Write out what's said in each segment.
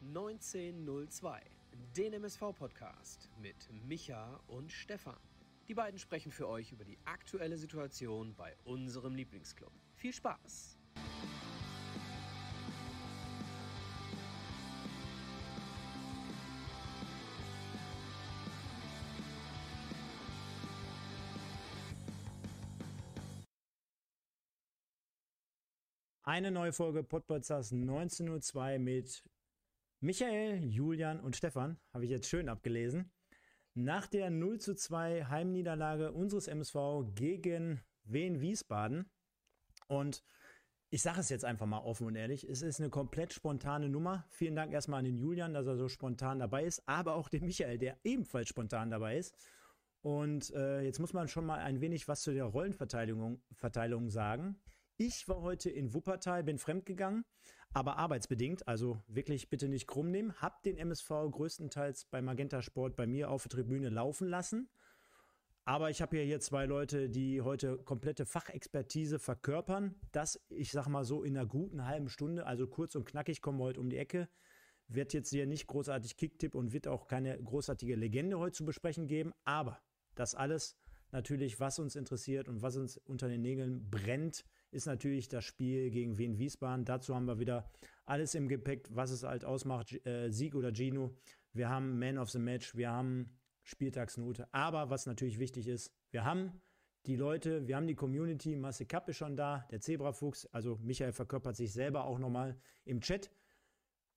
1902, den MSV-Podcast mit Micha und Stefan. Die beiden sprechen für euch über die aktuelle Situation bei unserem Lieblingsclub. Viel Spaß! Eine neue Folge Podpodcast 1902 mit Michael, Julian und Stefan. Habe ich jetzt schön abgelesen. Nach der 0 zu 2 Heimniederlage unseres MSV gegen Wien Wiesbaden. Und ich sage es jetzt einfach mal offen und ehrlich, es ist eine komplett spontane Nummer. Vielen Dank erstmal an den Julian, dass er so spontan dabei ist, aber auch den Michael, der ebenfalls spontan dabei ist. Und äh, jetzt muss man schon mal ein wenig was zu der Rollenverteilung Verteilung sagen. Ich war heute in Wuppertal, bin fremdgegangen, aber arbeitsbedingt, also wirklich bitte nicht krumm nehmen. Hab den MSV größtenteils bei Magenta Sport bei mir auf der Tribüne laufen lassen. Aber ich habe hier zwei Leute, die heute komplette Fachexpertise verkörpern. Das, ich sag mal so, in einer guten halben Stunde, also kurz und knackig, kommen wir heute um die Ecke. Wird jetzt hier nicht großartig Kicktipp und wird auch keine großartige Legende heute zu besprechen geben. Aber das alles natürlich, was uns interessiert und was uns unter den Nägeln brennt, ist natürlich das Spiel gegen Wien Wiesbaden. Dazu haben wir wieder alles im Gepäck, was es halt ausmacht, äh, Sieg oder Gino. Wir haben Man of the Match, wir haben Spieltagsnote. Aber was natürlich wichtig ist, wir haben die Leute, wir haben die Community, Masse Kapp ist schon da, der Zebrafuchs, also Michael verkörpert sich selber auch nochmal im Chat.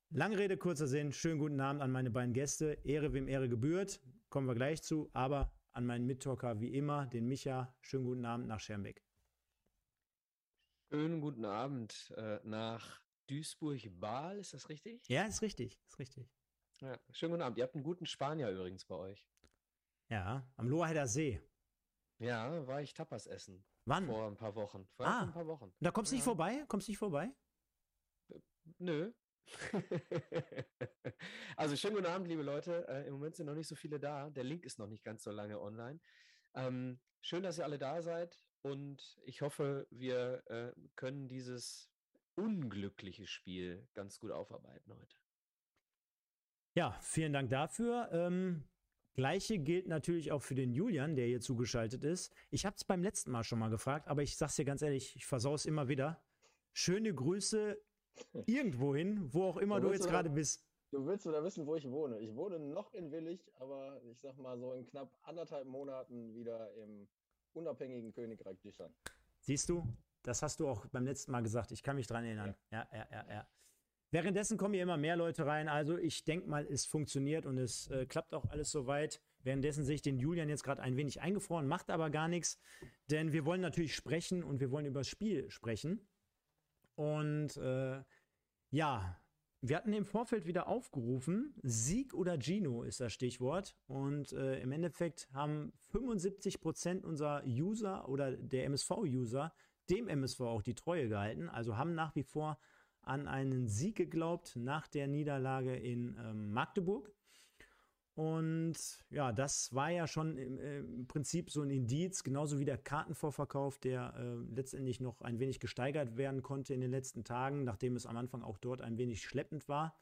Lange Rede, kurzer Sinn, schönen guten Abend an meine beiden Gäste. Ehre wem Ehre gebührt, kommen wir gleich zu, aber an meinen Mittalker wie immer, den Micha, schönen guten Abend nach Schermbeck. Schönen guten Abend äh, nach Duisburg-Baal, ist das richtig? Ja, ist richtig, ist richtig. Ja, schönen guten Abend. Ihr habt einen guten Spanier übrigens bei euch. Ja, am Lohrheider See. Ja, war ich Tapas essen. Wann? Vor ein paar Wochen. Vor ah, ein paar Wochen. Da kommst du ja. nicht vorbei? Kommst du nicht vorbei? Nö. also schönen guten Abend, liebe Leute. Äh, Im Moment sind noch nicht so viele da. Der Link ist noch nicht ganz so lange online. Ähm, schön, dass ihr alle da seid. Und ich hoffe, wir äh, können dieses unglückliche Spiel ganz gut aufarbeiten heute. Ja, vielen Dank dafür. Ähm, Gleiche gilt natürlich auch für den Julian, der hier zugeschaltet ist. Ich habe es beim letzten Mal schon mal gefragt, aber ich sag's dir ganz ehrlich, ich versau es immer wieder. Schöne Grüße irgendwohin, wo auch immer du, du jetzt gerade bist. Du willst oder wissen, wo ich wohne. Ich wohne noch in Willig, aber ich sag mal so in knapp anderthalb Monaten wieder im unabhängigen Königreich Dischan. Siehst du, das hast du auch beim letzten Mal gesagt. Ich kann mich dran erinnern. Ja, ja, ja, ja. Währenddessen kommen hier immer mehr Leute rein. Also ich denke mal, es funktioniert und es äh, klappt auch alles soweit. Währenddessen sehe ich den Julian jetzt gerade ein wenig eingefroren, macht aber gar nichts, denn wir wollen natürlich sprechen und wir wollen über das Spiel sprechen. Und äh, ja, wir hatten im Vorfeld wieder aufgerufen, Sieg oder Gino ist das Stichwort. Und äh, im Endeffekt haben 75 Prozent unserer User oder der MSV-User dem MSV auch die Treue gehalten. Also haben nach wie vor an einen Sieg geglaubt nach der Niederlage in ähm, Magdeburg. Und ja, das war ja schon im, im, Prinzip so ein Indiz, genauso wie der Kartenvorverkauf, der äh, letztendlich noch ein wenig gesteigert werden konnte in den letzten Tagen, nachdem es am Anfang auch dort ein wenig schleppend war.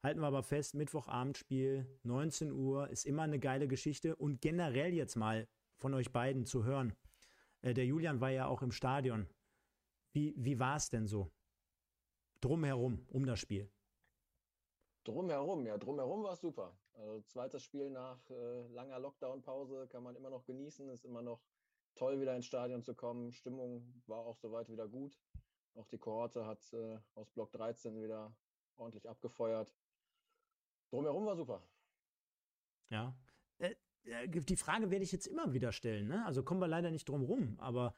Halten wir aber fest, Mittwochabendspiel, 19 Uhr, ist immer eine geile Geschichte und generell jetzt mal von euch beiden zu hören. Äh, der Julian war ja auch im Stadion. Wie, wie war es denn so? Drumherum, um das Spiel. Drumherum, ja, drumherum war es super. Also zweites Spiel nach äh, langer Lockdown-Pause kann man immer noch genießen, ist immer noch toll, wieder ins Stadion zu kommen. Stimmung war auch soweit wieder gut. Auch die Kohorte hat äh, aus Block 13 wieder ordentlich abgefeuert. Drumherum war super. Ja. Äh, äh, die Frage werde ich jetzt immer wieder stellen. Ne? Also kommen wir leider nicht drum rum, aber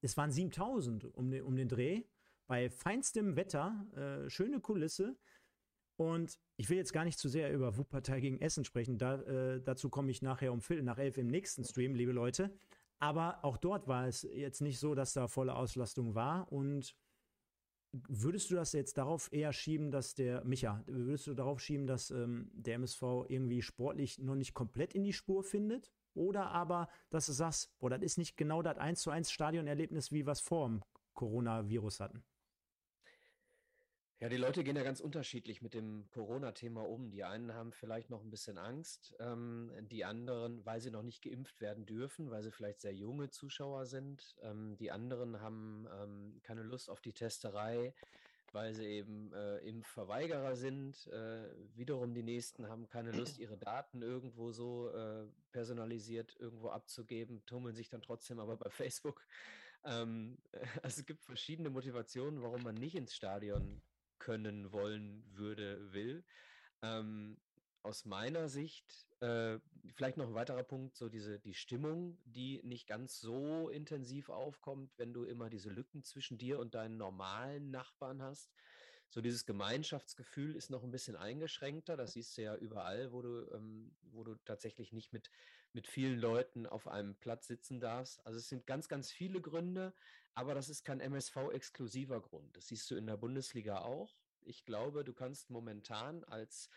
es waren 7000 um den, um den Dreh. Bei feinstem Wetter, äh, schöne Kulisse. Und ich will jetzt gar nicht zu sehr über Wuppertal gegen Essen sprechen. Da, äh, dazu komme ich nachher um Viertel nach elf im nächsten Stream, liebe Leute. Aber auch dort war es jetzt nicht so, dass da volle Auslastung war. Und würdest du das jetzt darauf eher schieben, dass der, Micha, würdest du darauf schieben, dass ähm, der MSV irgendwie sportlich noch nicht komplett in die Spur findet? Oder aber, dass du sagst, boah, das ist nicht genau das 1 zu 1 Stadionerlebnis, wie wir es vor dem Coronavirus hatten? Ja, die Leute gehen ja ganz unterschiedlich mit dem Corona-Thema um. Die einen haben vielleicht noch ein bisschen Angst, ähm, die anderen, weil sie noch nicht geimpft werden dürfen, weil sie vielleicht sehr junge Zuschauer sind. Ähm, die anderen haben ähm, keine Lust auf die Testerei, weil sie eben äh, Impfverweigerer sind. Äh, wiederum die nächsten haben keine Lust, ihre Daten irgendwo so äh, personalisiert irgendwo abzugeben, tummeln sich dann trotzdem aber bei Facebook. Ähm, also es gibt verschiedene Motivationen, warum man nicht ins Stadion können, wollen, würde, will. Ähm, aus meiner Sicht, äh, vielleicht noch ein weiterer Punkt, so diese, die Stimmung, die nicht ganz so intensiv aufkommt, wenn du immer diese Lücken zwischen dir und deinen normalen Nachbarn hast. So dieses Gemeinschaftsgefühl ist noch ein bisschen eingeschränkter. Das siehst du ja überall, wo du, ähm, wo du tatsächlich nicht mit, mit vielen Leuten auf einem Platz sitzen darfst. Also es sind ganz, ganz viele Gründe, aber das ist kein MSV-exklusiver Grund. Das siehst du in der Bundesliga auch. Ich glaube, du kannst momentan als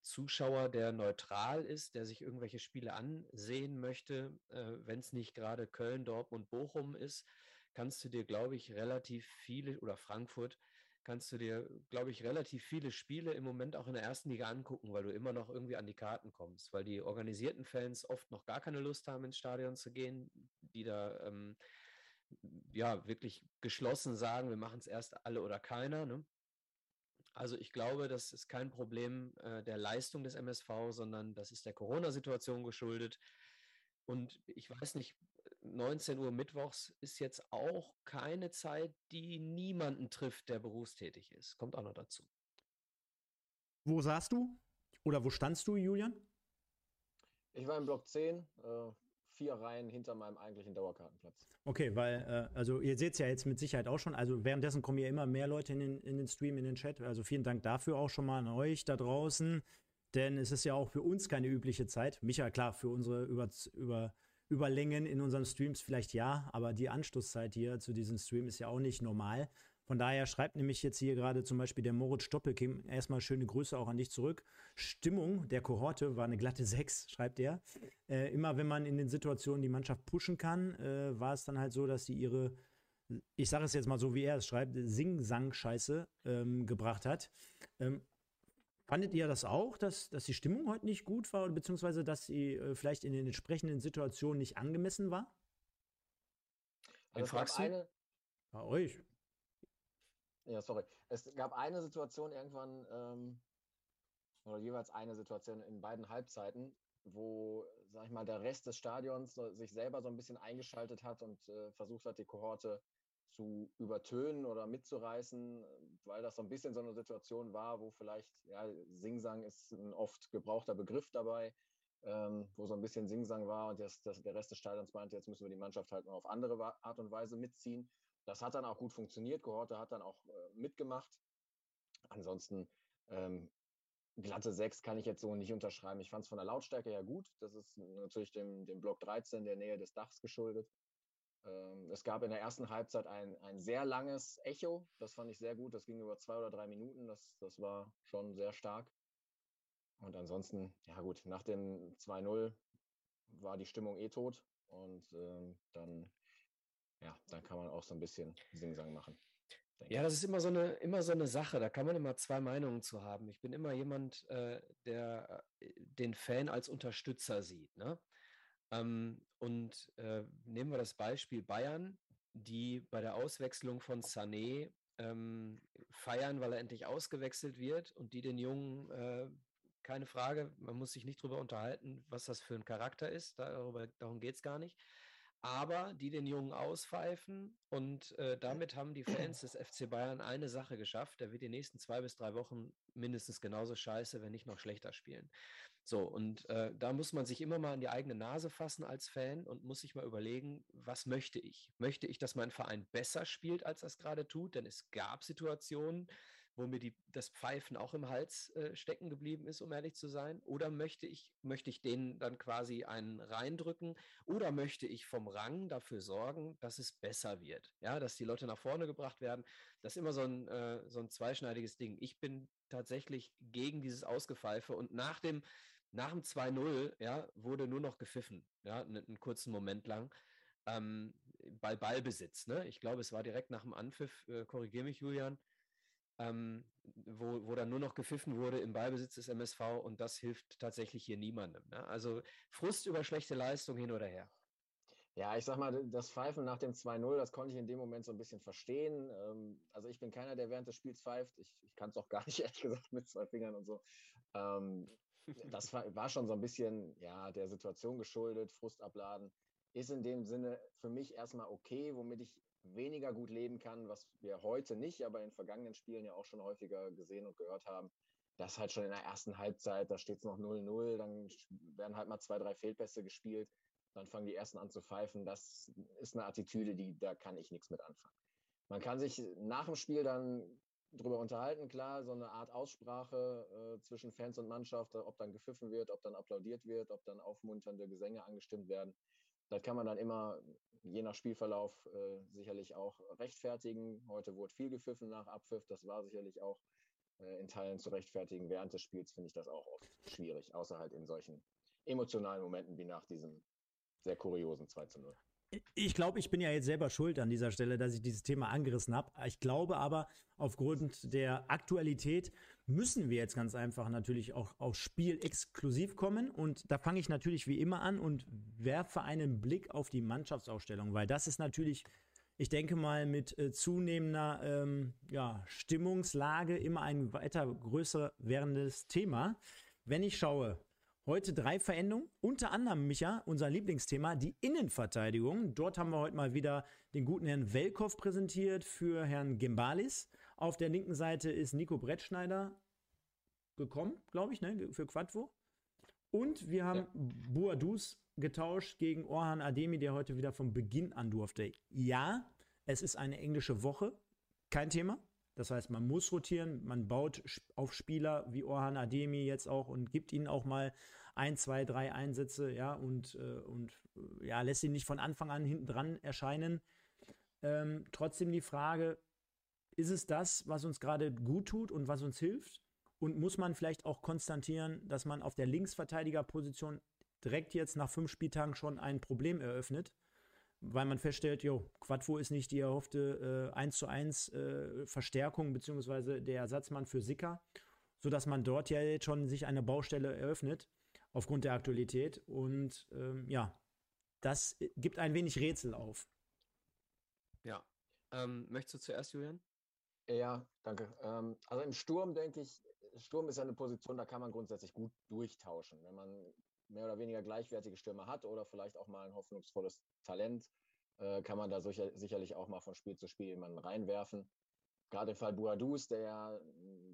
Zuschauer, der neutral ist, der sich irgendwelche Spiele ansehen möchte, äh, wenn es nicht gerade Köln, Dortmund, Bochum ist, kannst du dir, glaube ich, relativ viele oder Frankfurt kannst du dir, glaube ich, relativ viele Spiele im Moment auch in der ersten Liga angucken, weil du immer noch irgendwie an die Karten kommst, weil die organisierten Fans oft noch gar keine Lust haben, ins Stadion zu gehen, die da ähm, ja wirklich geschlossen sagen, wir machen es erst alle oder keiner. Ne? Also ich glaube, das ist kein Problem äh, der Leistung des MSV, sondern das ist der Corona-Situation geschuldet. Und ich weiß nicht, 19 Uhr mittwochs ist jetzt auch keine Zeit, die niemanden trifft, der berufstätig ist. Kommt auch noch dazu. Wo saßt du? Oder wo standst du, Julian? Ich war im Block 10, äh, vier Reihen hinter meinem eigentlichen Dauerkartenplatz. Okay, weil, äh, also ihr seht es ja jetzt mit Sicherheit auch schon. Also währenddessen kommen ja immer mehr Leute in den, in den Stream, in den Chat. Also vielen Dank dafür auch schon mal an euch da draußen. Denn es ist ja auch für uns keine übliche Zeit. Micha, klar, für unsere über, über, Überlängen in unseren Streams vielleicht ja, aber die Anschlusszeit hier zu diesem Stream ist ja auch nicht normal. Von daher schreibt nämlich jetzt hier gerade zum Beispiel der Moritz Stoppelkim erstmal schöne Grüße auch an dich zurück. Stimmung der Kohorte war eine glatte 6, schreibt er. Äh, immer wenn man in den Situationen die Mannschaft pushen kann, äh, war es dann halt so, dass sie ihre, ich sage es jetzt mal so, wie er es schreibt, Sing-Sang-Scheiße ähm, gebracht hat. Ähm, fandet ihr das auch, dass, dass die Stimmung heute nicht gut war, beziehungsweise dass sie äh, vielleicht in den entsprechenden Situationen nicht angemessen war? Also es gab eine, Bei euch. Ja, sorry. Es gab eine Situation irgendwann, ähm, oder jeweils eine Situation in beiden Halbzeiten, wo, sag ich mal, der Rest des Stadions sich selber so ein bisschen eingeschaltet hat und äh, versucht hat, die Kohorte zu übertönen oder mitzureißen, weil das so ein bisschen so eine Situation war, wo vielleicht, ja, Singsang ist ein oft gebrauchter Begriff dabei, ähm, wo so ein bisschen Singsang war und das, das, der Rest des Stadions meinte, jetzt müssen wir die Mannschaft halt noch auf andere Art und Weise mitziehen. Das hat dann auch gut funktioniert. Kohorte hat dann auch äh, mitgemacht. Ansonsten ähm, glatte 6 kann ich jetzt so nicht unterschreiben. Ich fand es von der Lautstärke her gut. Das ist natürlich dem, dem Block 13 der Nähe des Dachs geschuldet. Ähm, es gab in der ersten Halbzeit ein, ein sehr langes Echo. Das fand ich sehr gut. Das ging über zwei oder drei Minuten. Das, das war schon sehr stark. Und ansonsten, ja gut, nach dem 2-0 war die Stimmung eh tot. Und ähm, dann ja, dann kann man auch so ein bisschen Singsang machen. Ja, das ist immer so eine immer so eine Sache. Da kann man immer zwei Meinungen zu haben. Ich bin immer jemand, äh, der äh, den Fan als Unterstützer sieht. Ne? Ähm, und äh, nehmen wir das Beispiel Bayern, die bei der Auswechslung von Sané ähm, feiern, weil er endlich ausgewechselt wird und die den Jungen äh, keine Frage, man muss sich nicht darüber unterhalten, was das für ein Charakter ist. Darüber, darum geht es gar nicht aber die den Jungen auspfeifen. Und äh, damit haben die Fans des FC Bayern eine Sache geschafft. Der wird die nächsten zwei bis drei Wochen mindestens genauso scheiße, wenn nicht noch schlechter spielen. So, und äh, da muss man sich immer mal in die eigene Nase fassen als Fan und muss sich mal überlegen, was möchte ich? Möchte ich, dass mein Verein besser spielt, als das gerade tut? Denn es gab Situationen, wo mir die, das Pfeifen auch im Hals äh, stecken geblieben ist, um ehrlich zu sein? Oder möchte ich, möchte ich denen dann quasi einen reindrücken? Oder möchte ich vom Rang dafür sorgen, dass es besser wird? Ja, dass die Leute nach vorne gebracht werden. Das ist immer so ein, äh, so ein zweischneidiges Ding. Ich bin tatsächlich gegen dieses Ausgepfeife und nach dem, nach dem 2-0, ja, wurde nur noch gepfiffen, ja, einen, einen kurzen Moment lang. Ähm, bei Ballbesitz, ne? Ich glaube, es war direkt nach dem Anpfiff, äh, korrigiere mich, Julian, ähm, wo, wo dann nur noch gepfiffen wurde im Ballbesitz des MSV und das hilft tatsächlich hier niemandem. Ne? Also Frust über schlechte Leistung hin oder her. Ja, ich sag mal, das Pfeifen nach dem 2-0, das konnte ich in dem Moment so ein bisschen verstehen. Ähm, also ich bin keiner, der während des Spiels pfeift. Ich, ich kann es auch gar nicht, ehrlich gesagt, mit zwei Fingern und so. Das war, war, schon so ein bisschen ja, der Situation geschuldet, Frust abladen. Ist in dem Sinne für mich erstmal okay, womit ich weniger gut leben kann, was wir heute nicht, aber in vergangenen Spielen ja auch schon häufiger gesehen und gehört haben. Das halt schon in der ersten Halbzeit, da steht es noch 0-0, dann werden halt mal zwei, drei Fehlpässe gespielt dann fangen die ersten an zu pfeifen. Das ist eine Attitüde, die, da kann ich nichts mit anfangen. Man kann sich nach dem Spiel dann drüber unterhalten, klar, so eine Art Aussprache äh, zwischen Fans und Mannschaft, ob dann gepfiffen wird, ob dann applaudiert wird, ob dann aufmunternde Gesänge angestimmt werden. Das kann man dann immer, je nach Spielverlauf, äh, sicherlich auch rechtfertigen. Heute wurde viel gepfiffen nach Abpfiff, das war sicherlich auch äh, in Teilen zu rechtfertigen. Während des Spiels finde ich das auch oft schwierig, außer halt in solchen emotionalen Momenten wie nach diesem sehr kuriosen 2 zu 0. Ich glaube, ich bin ja jetzt selber schuld an dieser Stelle, dass ich dieses Thema angerissen habe. Ich glaube aber, aufgrund der Aktualität müssen wir jetzt ganz einfach natürlich auch aufs Spiel exklusiv kommen. Und da fange ich natürlich wie immer an und werfe einen Blick auf die Mannschaftsausstellung, weil das ist natürlich, ich denke mal, mit äh, zunehmender ähm, ja, Stimmungslage immer ein weiter größer werdendes Thema. Wenn ich schaue, Heute drei Veränderungen, unter anderem, Micha, unser Lieblingsthema, die Innenverteidigung. Dort haben wir heute mal wieder den guten Herrn Welkow präsentiert für Herrn Gembalis. Auf der linken Seite ist Nico Brettschneider gekommen, glaube ich, ne, für Quadvo. Und wir haben ja. Boadus getauscht gegen Orhan Ademi, der heute wieder vom Beginn an durfte. Ja, es ist eine englische Woche, kein Thema. Das heißt, man muss rotieren, man baut auf Spieler wie Orhan Ademi jetzt auch und gibt ihnen auch mal ein, zwei, drei Einsätze, ja, und, äh, und ja, lässt ihn nicht von Anfang an hinten dran erscheinen. Ähm, trotzdem die Frage, ist es das, was uns gerade gut tut und was uns hilft? Und muss man vielleicht auch konstatieren, dass man auf der Linksverteidigerposition direkt jetzt nach fünf Spieltagen schon ein Problem eröffnet? weil man feststellt, jo, Quadvo ist nicht die erhoffte äh, 1 zu 1 äh, Verstärkung beziehungsweise der Ersatzmann für Sicker, sodass man dort ja jetzt schon sich eine Baustelle eröffnet aufgrund der Aktualität und ähm, ja, das gibt ein wenig Rätsel auf. Ja. Ähm, möchtest du zuerst, Julian? Ja, danke. Ähm, also im Sturm denke ich, Sturm ist ja eine Position, da kann man grundsätzlich gut durchtauschen. Wenn man mehr oder weniger gleichwertige Stürmer hat oder vielleicht auch mal ein hoffnungsvolles Talent, äh, kann man da sicher, sicherlich auch mal von Spiel zu Spiel jemanden reinwerfen. Gerade im Fall Buadus, der ja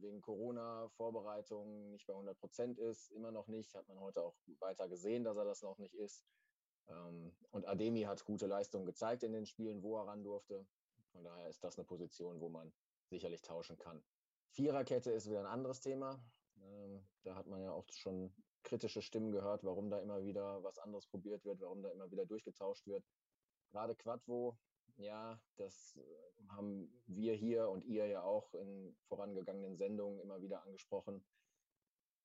wegen Corona-Vorbereitungen nicht bei 100 Prozent ist, immer noch nicht, hat man heute auch weiter gesehen, dass er das noch nicht ist. Ähm, und Ademi hat gute Leistungen gezeigt in den Spielen, wo er ran durfte. Von daher ist das eine Position, wo man sicherlich tauschen kann. Viererkette ist wieder ein anderes Thema. Ähm, da hat man ja auch schon kritische Stimmen gehört, warum da immer wieder was anderes probiert wird, warum da immer wieder durchgetauscht wird. Gerade Quadvo, ja, das äh, haben wir hier und ihr ja auch in vorangegangenen Sendungen immer wieder angesprochen.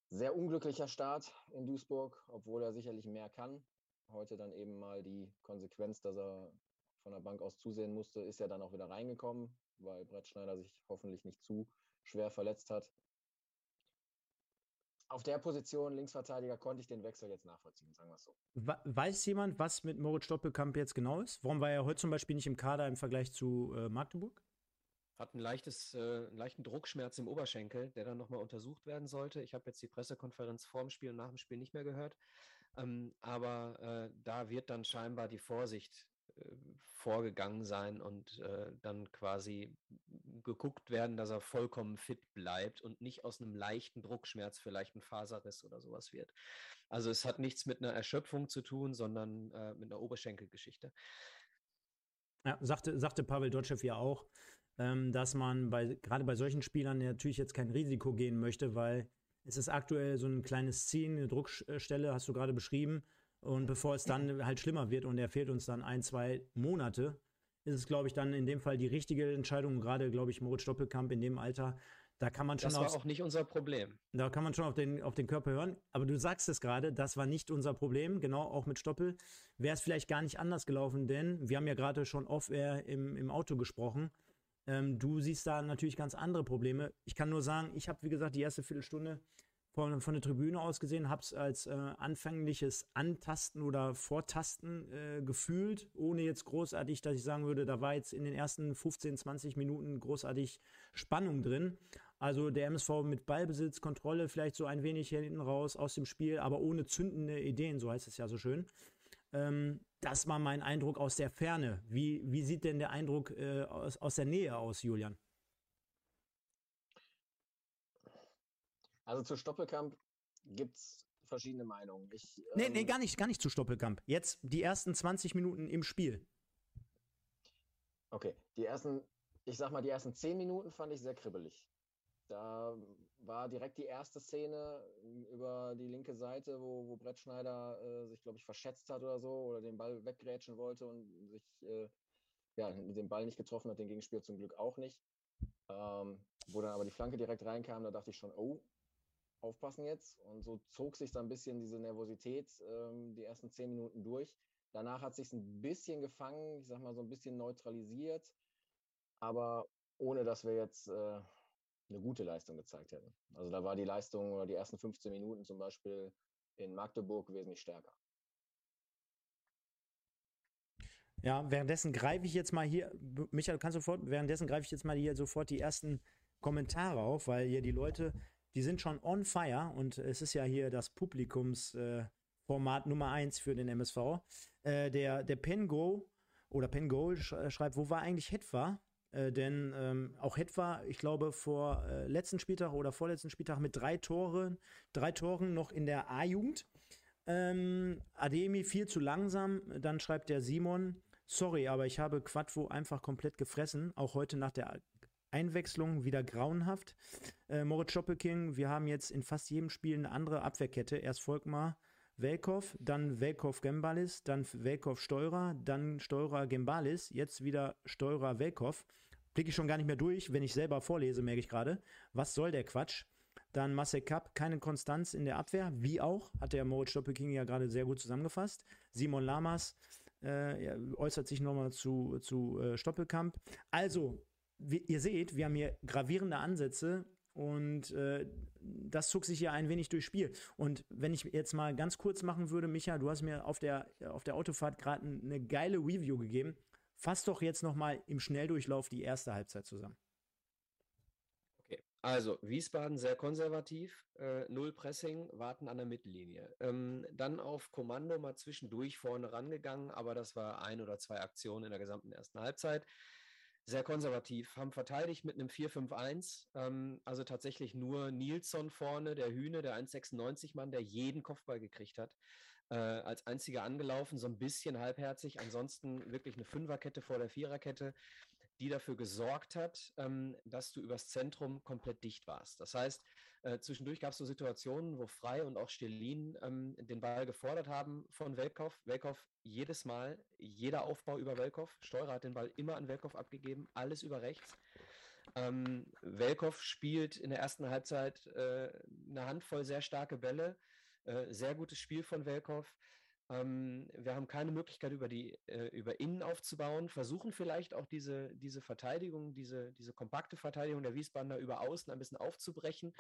Sehr unglücklicher Start in Duisburg, obwohl er sicherlich mehr kann. Heute dann eben mal die Konsequenz, dass er von der Bank aus zusehen musste, ist ja dann auch wieder reingekommen, weil Brett Schneider sich hoffentlich nicht zu schwer verletzt hat auf der Position Linksverteidiger konnte ich den Wechsel jetzt nachvollziehen, sagen wir es so. Weiß jemand, was mit Moritz Stoppelkamp jetzt genau ist? Warum war er heute zum Beispiel nicht im Kader im Vergleich zu äh, Magdeburg? Hat ein leichtes, äh, einen leichten Druckschmerz im Oberschenkel, der dann nochmal untersucht werden sollte. Ich habe jetzt die Pressekonferenz vor dem Spiel und nach dem Spiel nicht mehr gehört. Ähm, aber äh, da wird dann scheinbar die Vorsicht vorgegangen sein und äh, dann quasi geguckt werden, dass er vollkommen fit bleibt und nicht aus einem leichten Druckschmerz vielleicht ein Faserriss oder sowas wird. Also es hat nichts mit einer Erschöpfung zu tun, sondern äh, mit einer Oberschenkelgeschichte. Ja, sagte, sagte Pavel Dotschew ja auch, ähm, dass man bei, gerade bei solchen Spielern natürlich jetzt kein Risiko gehen möchte, weil es ist aktuell so ein kleines Ziehen, eine Druckstelle, hast du gerade beschrieben. Und bevor es dann halt schlimmer wird und er fehlt uns dann ein, zwei Monate, ist es, glaube ich, dann in dem Fall die richtige Entscheidung. Gerade, glaube ich, Moritz Stoppelkamp in dem Alter, da kann man schon. Das war auch nicht unser Problem. Da kann man schon auf den, auf den Körper hören. Aber du sagst es gerade, das war nicht unser Problem. Genau, auch mit Stoppel wäre es vielleicht gar nicht anders gelaufen, denn wir haben ja gerade schon off-air im, im Auto gesprochen. Ähm, du siehst da natürlich ganz andere Probleme. Ich kann nur sagen, ich habe, wie gesagt, die erste Viertelstunde von, von der Tribüne aus gesehen, habe es als äh, anfängliches Antasten oder Vortasten äh, gefühlt, ohne jetzt großartig, dass ich sagen würde, da war jetzt in den ersten 15, 20 Minuten großartig Spannung drin. Also der MSV mit Ballbesitz, Kontrolle, vielleicht so ein wenig hinten raus aus dem Spiel, aber ohne zündende Ideen, so heißt es ja so schön. Ähm, das war mein Eindruck aus der Ferne. Wie, wie sieht denn der Eindruck äh, aus, aus der Nähe aus, Julian? Also zu Stoppelkamp gibt es verschiedene Meinungen. Ich, ähm, nee, nee, gar nicht, gar nicht zu Stoppelkamp. Jetzt die ersten 20 Minuten im Spiel. Okay, die ersten, ich sag mal, die ersten 10 Minuten fand ich sehr kribbelig. Da war direkt die erste Szene über die linke Seite, wo, wo Brett Schneider äh, sich, glaube ich, verschätzt hat oder so oder den Ball weggrätschen wollte und sich äh, ja, den Ball nicht getroffen hat, den Gegenspiel zum Glück auch nicht. Ähm, wo dann aber die Flanke direkt reinkam, da dachte ich schon, oh, aufpassen jetzt. Und so zog sich dann ein bisschen diese Nervosität ähm, die ersten zehn Minuten durch. Danach hat sich ein bisschen gefangen, ich sag mal so ein bisschen neutralisiert, aber ohne dass wir jetzt äh, eine gute Leistung gezeigt hätten. Also da war die Leistung oder die ersten 15 Minuten zum Beispiel in Magdeburg wesentlich stärker. Ja, währenddessen greife ich jetzt mal hier, Michael, kannst du sofort, währenddessen greife ich jetzt mal hier sofort die ersten Kommentare auf, weil hier die Leute die sind schon on fire und es ist ja hier das Publikumsformat äh, Nummer 1 für den MSV. Äh, der, der Pengo oder Pengo schreibt, wo war eigentlich Hetwa? Äh, denn ähm, auch Hetwa, ich glaube, vor äh, letzten Spieltag oder vorletzten Spieltag mit drei Toren, drei Toren noch in der A-Jugend. Ähm, Ademi viel zu langsam. Dann schreibt der Simon, sorry, aber ich habe Quadvo einfach komplett gefressen. Auch heute nach der Einwechslung wieder grauenhaft. Äh, Moritz Schoppelking, wir haben jetzt in fast jedem Spiel eine andere Abwehrkette. Erst Volkmar, Velkov, dann Velkov Gembalis, dann Velkov Steurer, dann Steurer Gembalis, jetzt wieder Steurer Velkov. Blicke ich schon gar nicht mehr durch, wenn ich selber vorlese, merke ich gerade. Was soll der Quatsch? Dann Marcel Kapp, keine Konstanz in der Abwehr, wie auch, hat der Moritz Stoppelking ja gerade sehr gut zusammengefasst. Simon Lamas äh, äußert sich nochmal zu, zu äh, Stoppelkamp. Also, wie, ihr seht, wir haben hier gravierende Ansätze und äh, das zog sich ja ein wenig durchs Spiel. Und wenn ich jetzt mal ganz kurz machen würde, Micha, du hast mir auf der, auf der Autofahrt gerade eine geile Review gegeben. Fass doch jetzt noch mal im Schnelldurchlauf die erste Halbzeit zusammen. Okay, also Wiesbaden sehr konservativ, äh, null Pressing, warten an der Mittellinie. Ähm, dann auf Kommando mal zwischendurch vorne rangegangen, aber das war ein oder zwei Aktionen in der gesamten ersten Halbzeit sehr konservativ, haben verteidigt mit einem 4-5-1. Ähm, also tatsächlich nur Nilsson vorne, der Hühne, der 1,96-Mann, der jeden Kopfball gekriegt hat. Äh, als einziger angelaufen, so ein bisschen halbherzig. Ansonsten wirklich eine Fünferkette vor der Viererkette, die dafür gesorgt hat, ähm, dass du übers Zentrum komplett dicht warst. Das heißt, äh, zwischendurch gab es so Situationen, wo Frei und auch Stelin ähm, den Ball gefordert haben von Welkow. Welkow jedes Mal, jeder Aufbau über Welkow. Steurer hat den Ball immer an Welkow abgegeben, alles über rechts. Ähm, Welkow spielt in der ersten Halbzeit äh, eine Handvoll sehr starke Bälle. Äh, sehr gutes Spiel von Welkow. Ähm, wir haben keine Möglichkeit, über die äh, über Innen aufzubauen, versuchen vielleicht auch diese, diese Verteidigung, diese, diese kompakte Verteidigung der Wiesbadener über Außen ein bisschen aufzubrechen.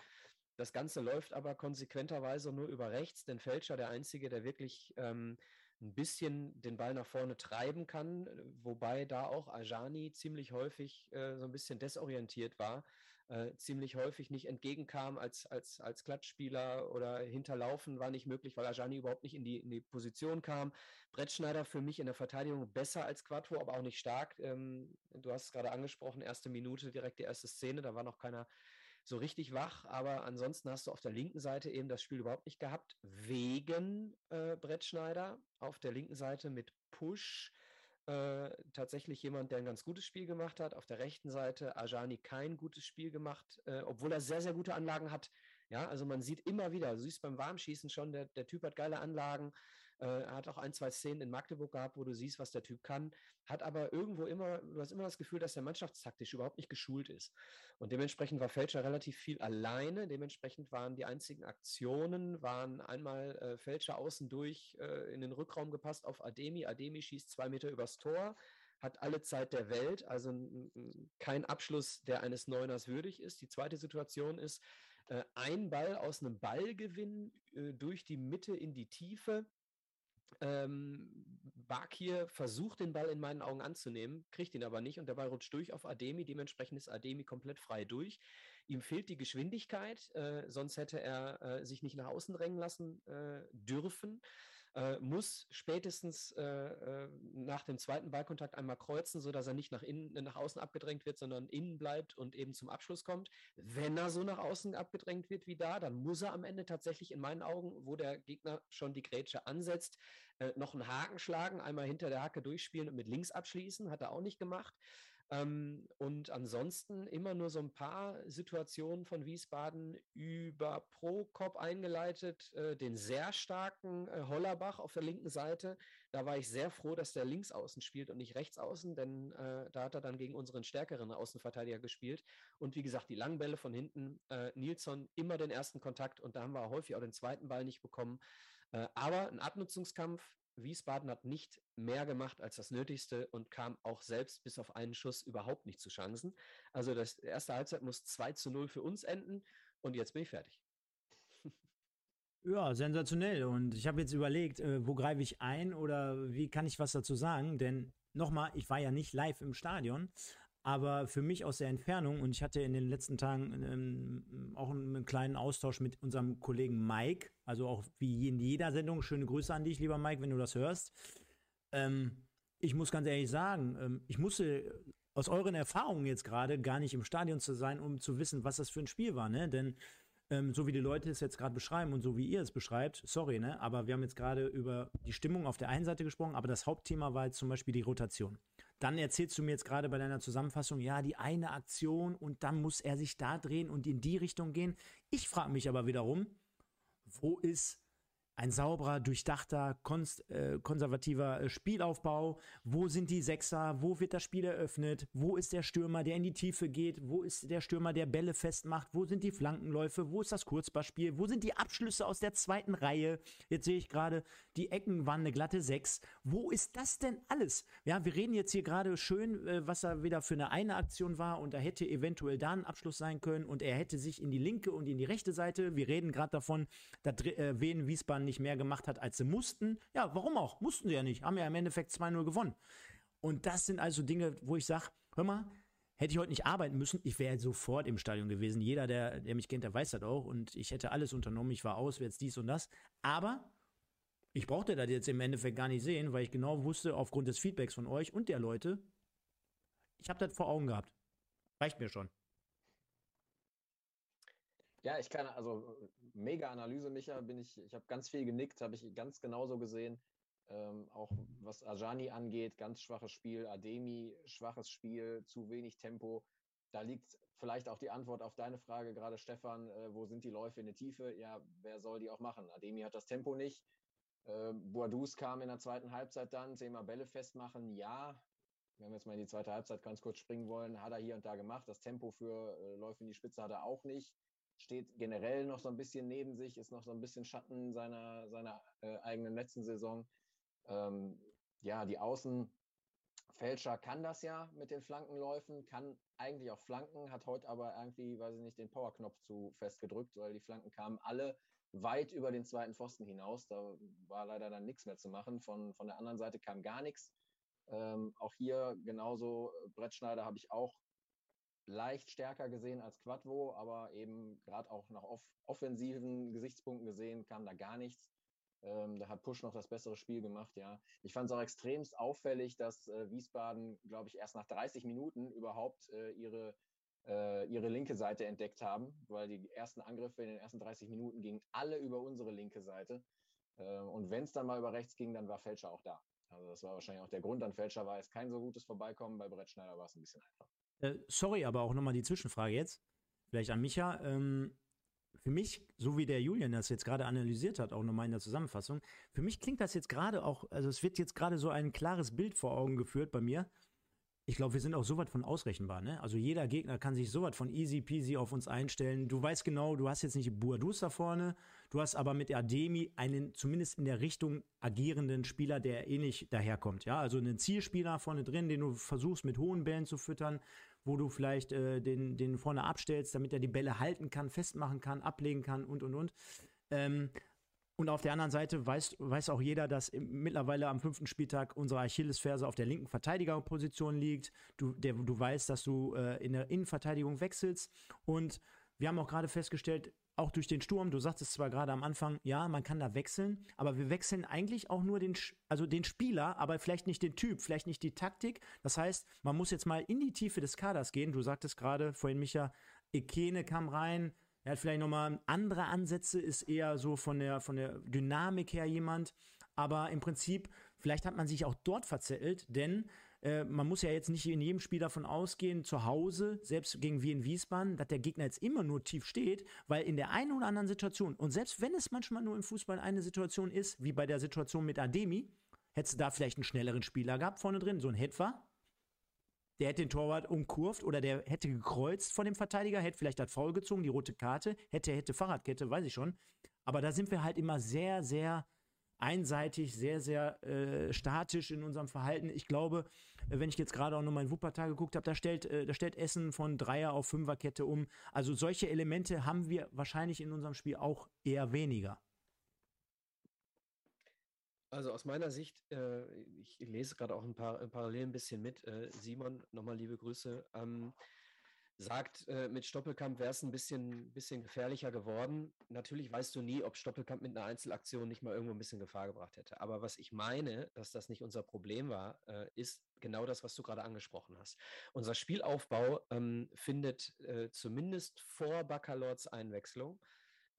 Das Ganze läuft aber konsequenterweise nur über rechts, denn Fälscher der Einzige, der wirklich ähm, ein bisschen den Ball nach vorne treiben kann, wobei da auch Ajani ziemlich häufig äh, so ein bisschen desorientiert war äh, ziemlich häufig nicht entgegenkam als, als, als Klatschspieler oder hinterlaufen war nicht möglich, weil Ajani überhaupt nicht in die, in die Position kam. Brettschneider für mich in der Verteidigung besser als Quattro, aber auch nicht stark. Ähm, du hast es gerade angesprochen, erste Minute, direkt die erste Szene, da war noch keiner so richtig wach, aber ansonsten hast du auf der linken Seite eben das Spiel überhaupt nicht gehabt, wegen äh, Brettschneider. Auf der linken Seite mit Push, äh, tatsächlich jemand, der ein ganz gutes Spiel gemacht hat. Auf der rechten Seite Ajani kein gutes Spiel gemacht, äh, obwohl er sehr, sehr gute Anlagen hat. Ja, also man sieht immer wieder, du siehst beim Warmschießen schon, der, der Typ hat geile Anlagen, äh, er hat auch ein, zwei Szenen in Magdeburg gehabt, wo du siehst, was der Typ kann, hat aber irgendwo immer, du hast immer das Gefühl, dass der mannschaftstaktisch überhaupt nicht geschult ist. Und dementsprechend war Fälscher relativ viel alleine, dementsprechend waren die einzigen Aktionen, waren einmal äh, Fälscher außen durch äh, in den Rückraum gepasst auf Ademi, Ademi schießt zwei Meter übers Tor, hat alle Zeit der Welt, also kein Abschluss, der eines Neuners würdig ist. Die zweite Situation ist, äh, ein Ball aus einem Ballgewinn äh, durch die Mitte in die Tiefe. Ähm, Bakir versucht den Ball in meinen Augen anzunehmen, kriegt ihn aber nicht und der Ball rutscht durch auf Ademi. Dementsprechend ist Ademi komplett frei durch. Ihm fehlt die Geschwindigkeit, äh, sonst hätte er äh, sich nicht nach außen drängen lassen äh, dürfen äh, muss spätestens äh, äh, nach dem zweiten Ballkontakt einmal kreuzen, sodass er nicht nach innen, nach außen abgedrängt wird, sondern innen bleibt und eben zum Abschluss kommt. Wenn er so nach außen abgedrängt wird wie da, dann muss er am Ende tatsächlich in meinen Augen, wo der Gegner schon die Grätsche ansetzt, äh, noch einen Haken schlagen, einmal hinter der Hacke durchspielen und mit links abschließen, hat er auch nicht gemacht. Ähm, und ansonsten immer nur so ein paar Situationen von Wiesbaden über Prokop eingeleitet, äh, den sehr starken äh, Hollerbach auf der linken Seite. Da war ich sehr froh, dass der links außen spielt und nicht rechts außen, denn äh, da hat er dann gegen unseren stärkeren Außenverteidiger gespielt. Und wie gesagt, die langen Bälle von hinten, äh, Nilsson immer den ersten Kontakt und da haben wir häufig auch den zweiten Ball nicht bekommen. Äh, aber ein Abnutzungskampf, Wiesbaden hat nicht mehr gemacht als das Nötigste und kam auch selbst bis auf einen Schuss überhaupt nicht zu Chancen. Also das erste Halbzeit muss 2 zu 0 für uns enden und jetzt bin ich fertig. Ja, sensationell. Und ich habe jetzt überlegt, äh, wo greife ich ein oder wie kann ich was dazu sagen? Denn nochmal, ich war ja nicht live im Stadion, aber für mich aus der Entfernung, und ich hatte in den letzten Tagen ähm, auch einen, einen, kleinen Austausch mit unserem Kollegen Mike, also auch wie in jeder Sendung, schöne Grüße an dich, lieber Mike, wenn du das hörst. Ähm, ich muss ganz ehrlich sagen, ähm, ich musste aus euren Erfahrungen jetzt gerade gar nicht im Stadion zu sein, um zu wissen, was das für ein Spiel war, ne? Denn ähm, so wie die Leute es jetzt gerade beschreiben und so wie ihr es beschreibt, sorry, ne? Aber wir haben jetzt gerade über die Stimmung auf der einen Seite gesprochen, aber das Hauptthema war jetzt zum Beispiel die Rotation. Dann erzählst du mir jetzt gerade bei deiner Zusammenfassung, ja, die eine Aktion und dann muss er sich da drehen und in die Richtung gehen. Ich frage mich aber wiederum, wo ist ein sauberer, durchdachter, äh, konservativer äh, Spielaufbau. Wo sind die Sechser? Wo wird das Spiel eröffnet? Wo ist der Stürmer, der in die Tiefe geht? Wo ist der Stürmer, der Bälle festmacht? Wo sind die Flankenläufe? Wo ist das Kurzballspiel? Wo sind die Abschlüsse aus der zweiten Reihe? Jetzt sehe ich gerade, die Ecken waren eine glatte Sechs. Wo ist das denn alles? Ja, wir reden jetzt hier gerade schön, äh, was da wieder für eine eine Aktion war und da hätte eventuell da ein Abschluss sein können und er hätte sich in die linke und in die rechte Seite. Wir reden gerade davon, dass äh, Wien Wiesbaden nicht mehr gemacht hat, als sie mussten. Ja, warum auch? Mussten sie ja nicht. Haben ja im Endeffekt 2-0 gewonnen. Und das sind also Dinge, wo ich sage, hör mal, hätte ich heute nicht arbeiten müssen, ich wäre sofort im Stadion gewesen. Jeder, der, der mich kennt, der weiß das auch. Und ich hätte alles unternommen. Ich war auswärts, dies und das. Aber ich brauchte das jetzt im Endeffekt gar nicht sehen, weil ich genau wusste, aufgrund des Feedbacks von euch und der Leute, ich habe das vor Augen gehabt. Reicht mir schon. Ja, ich kann, also mega Analyse, Micha, bin ich, ich habe ganz viel genickt, habe ich ganz genauso gesehen. Ähm, auch was Ajani angeht, ganz schwaches Spiel, Ademi, schwaches Spiel, zu wenig Tempo. Da liegt vielleicht auch die Antwort auf deine Frage gerade, Stefan, äh, wo sind die Läufe in der Tiefe? Ja, wer soll die auch machen? Ademi hat das Tempo nicht. Äh, Boadus kam in der zweiten Halbzeit dann, Thema Bälle festmachen, ja. Wenn wir jetzt mal in die zweite Halbzeit ganz kurz springen wollen, hat er hier und da gemacht. Das Tempo für äh, Läufe in die Spitze hat er auch nicht steht generell noch so ein bisschen neben sich, ist noch so ein bisschen Schatten seiner, seiner äh, eigenen letzten Saison. Ähm, ja, die Außenfälscher kann das ja mit den Flankenläufen, kann eigentlich auch flanken, hat heute aber irgendwie, weiß ich nicht, den Powerknopf zu fest gedrückt, weil die Flanken kamen alle weit über den zweiten Pfosten hinaus. Da war leider dann nichts mehr zu machen. Von, von der anderen Seite kam gar nichts. Ähm, auch hier genauso, Brettschneider habe ich auch leicht stärker gesehen als Quadvo, aber eben gerade auch nach off offensiven Gesichtspunkten gesehen kam da gar nichts. Ähm, da hat Push noch das bessere Spiel gemacht, ja. Ich fand es auch extremst auffällig, dass äh, Wiesbaden, glaube ich, erst nach 30 Minuten überhaupt äh, ihre, äh, ihre linke Seite entdeckt haben, weil die ersten Angriffe in den ersten 30 Minuten gingen alle über unsere linke Seite. Äh, und wenn es dann mal über rechts ging, dann war Fälscher auch da. Also das war wahrscheinlich auch der Grund. An Fälscher war es kein so gutes Vorbeikommen, bei Brett Schneider war es ein bisschen einfach. Äh, sorry, aber auch nochmal die Zwischenfrage jetzt. Vielleicht an Micha. Ähm, für mich, so wie der Julian das jetzt gerade analysiert hat, auch nochmal in der Zusammenfassung, für mich klingt das jetzt gerade auch, also es wird jetzt gerade so ein klares Bild vor Augen geführt bei mir. ich glaube, wir sind auch so weit von ausrechenbar. Ne? Also jeder Gegner kann sich so weit von easy peasy auf uns einstellen. Du weißt genau, du hast jetzt nicht Boadus da vorne, du hast aber mit Ademi einen zumindest in der Richtung agierenden Spieler, der ähnlich daherkommt. Ja, also einen Zielspieler vorne drin, den du versuchst mit hohen Bällen zu füttern, wo du vielleicht äh, den, den vorne abstellst, damit er die Bälle halten kann, festmachen kann, ablegen kann und und und. Ähm, und auf der anderen Seite weiß, weiß auch jeder, dass mittlerweile am fünften Spieltag unsere Achillesferse auf der linken Verteidigerposition liegt. Du, der, du weißt, dass du äh, in der Innenverteidigung wechselst. Und wir haben auch gerade festgestellt, auch durch den Sturm, du sagtest zwar gerade am Anfang, ja, man kann da wechseln, aber wir wechseln eigentlich auch nur den, also den Spieler, aber vielleicht nicht den Typ, vielleicht nicht die Taktik. Das heißt, man muss jetzt mal in die Tiefe des Kaders gehen. Du sagtest gerade vorhin, Micha, Ekene kam rein, er hat vielleicht nochmal andere Ansätze, ist eher so von der, von der Dynamik her jemand. Aber im Prinzip, vielleicht hat man sich auch dort verzettelt, denn äh, man muss ja jetzt nicht in jedem Spiel davon ausgehen, zu Hause, selbst gegen Wien Wiesbaden, dass der Gegner jetzt immer nur tief steht, weil in der einen oder anderen Situation, und selbst wenn es manchmal nur im Fußball eine Situation ist, wie bei der Situation mit Ademi, hättest du da vielleicht einen schnelleren Spieler gehabt vorne drin, so ein Hetwa, der hätte den Torwart umkurvt oder der hätte gekreuzt von dem Verteidiger, hätte vielleicht das Foul gezogen, die rote Karte, hätte, hätte Fahrradkette, weiß ich schon. Aber da sind wir halt immer sehr, sehr einseitig, sehr, sehr äh, statisch in unserem Verhalten. Ich glaube, wenn ich jetzt gerade auch noch mal in Wuppertal geguckt habe, da stellt, äh, da stellt Essen von Dreier auf Fünferkette um. Also solche Elemente haben wir wahrscheinlich in unserem Spiel auch eher weniger. Also aus meiner Sicht, äh, ich lese gerade auch ein paar äh, parallel ein bisschen mit. Äh, Simon, nochmal liebe Grüße. Ähm, sagt, äh, mit Stoppelkamp wäre es ein bisschen, bisschen gefährlicher geworden. Natürlich weißt du nie, ob Stoppelkamp mit einer Einzelaktion nicht mal irgendwo ein bisschen Gefahr gebracht hätte. Aber was ich meine, dass das nicht unser Problem war, äh, ist genau das, was du gerade angesprochen hast. Unser Spielaufbau ähm, findet äh, zumindest vor Baccalords Einwechslung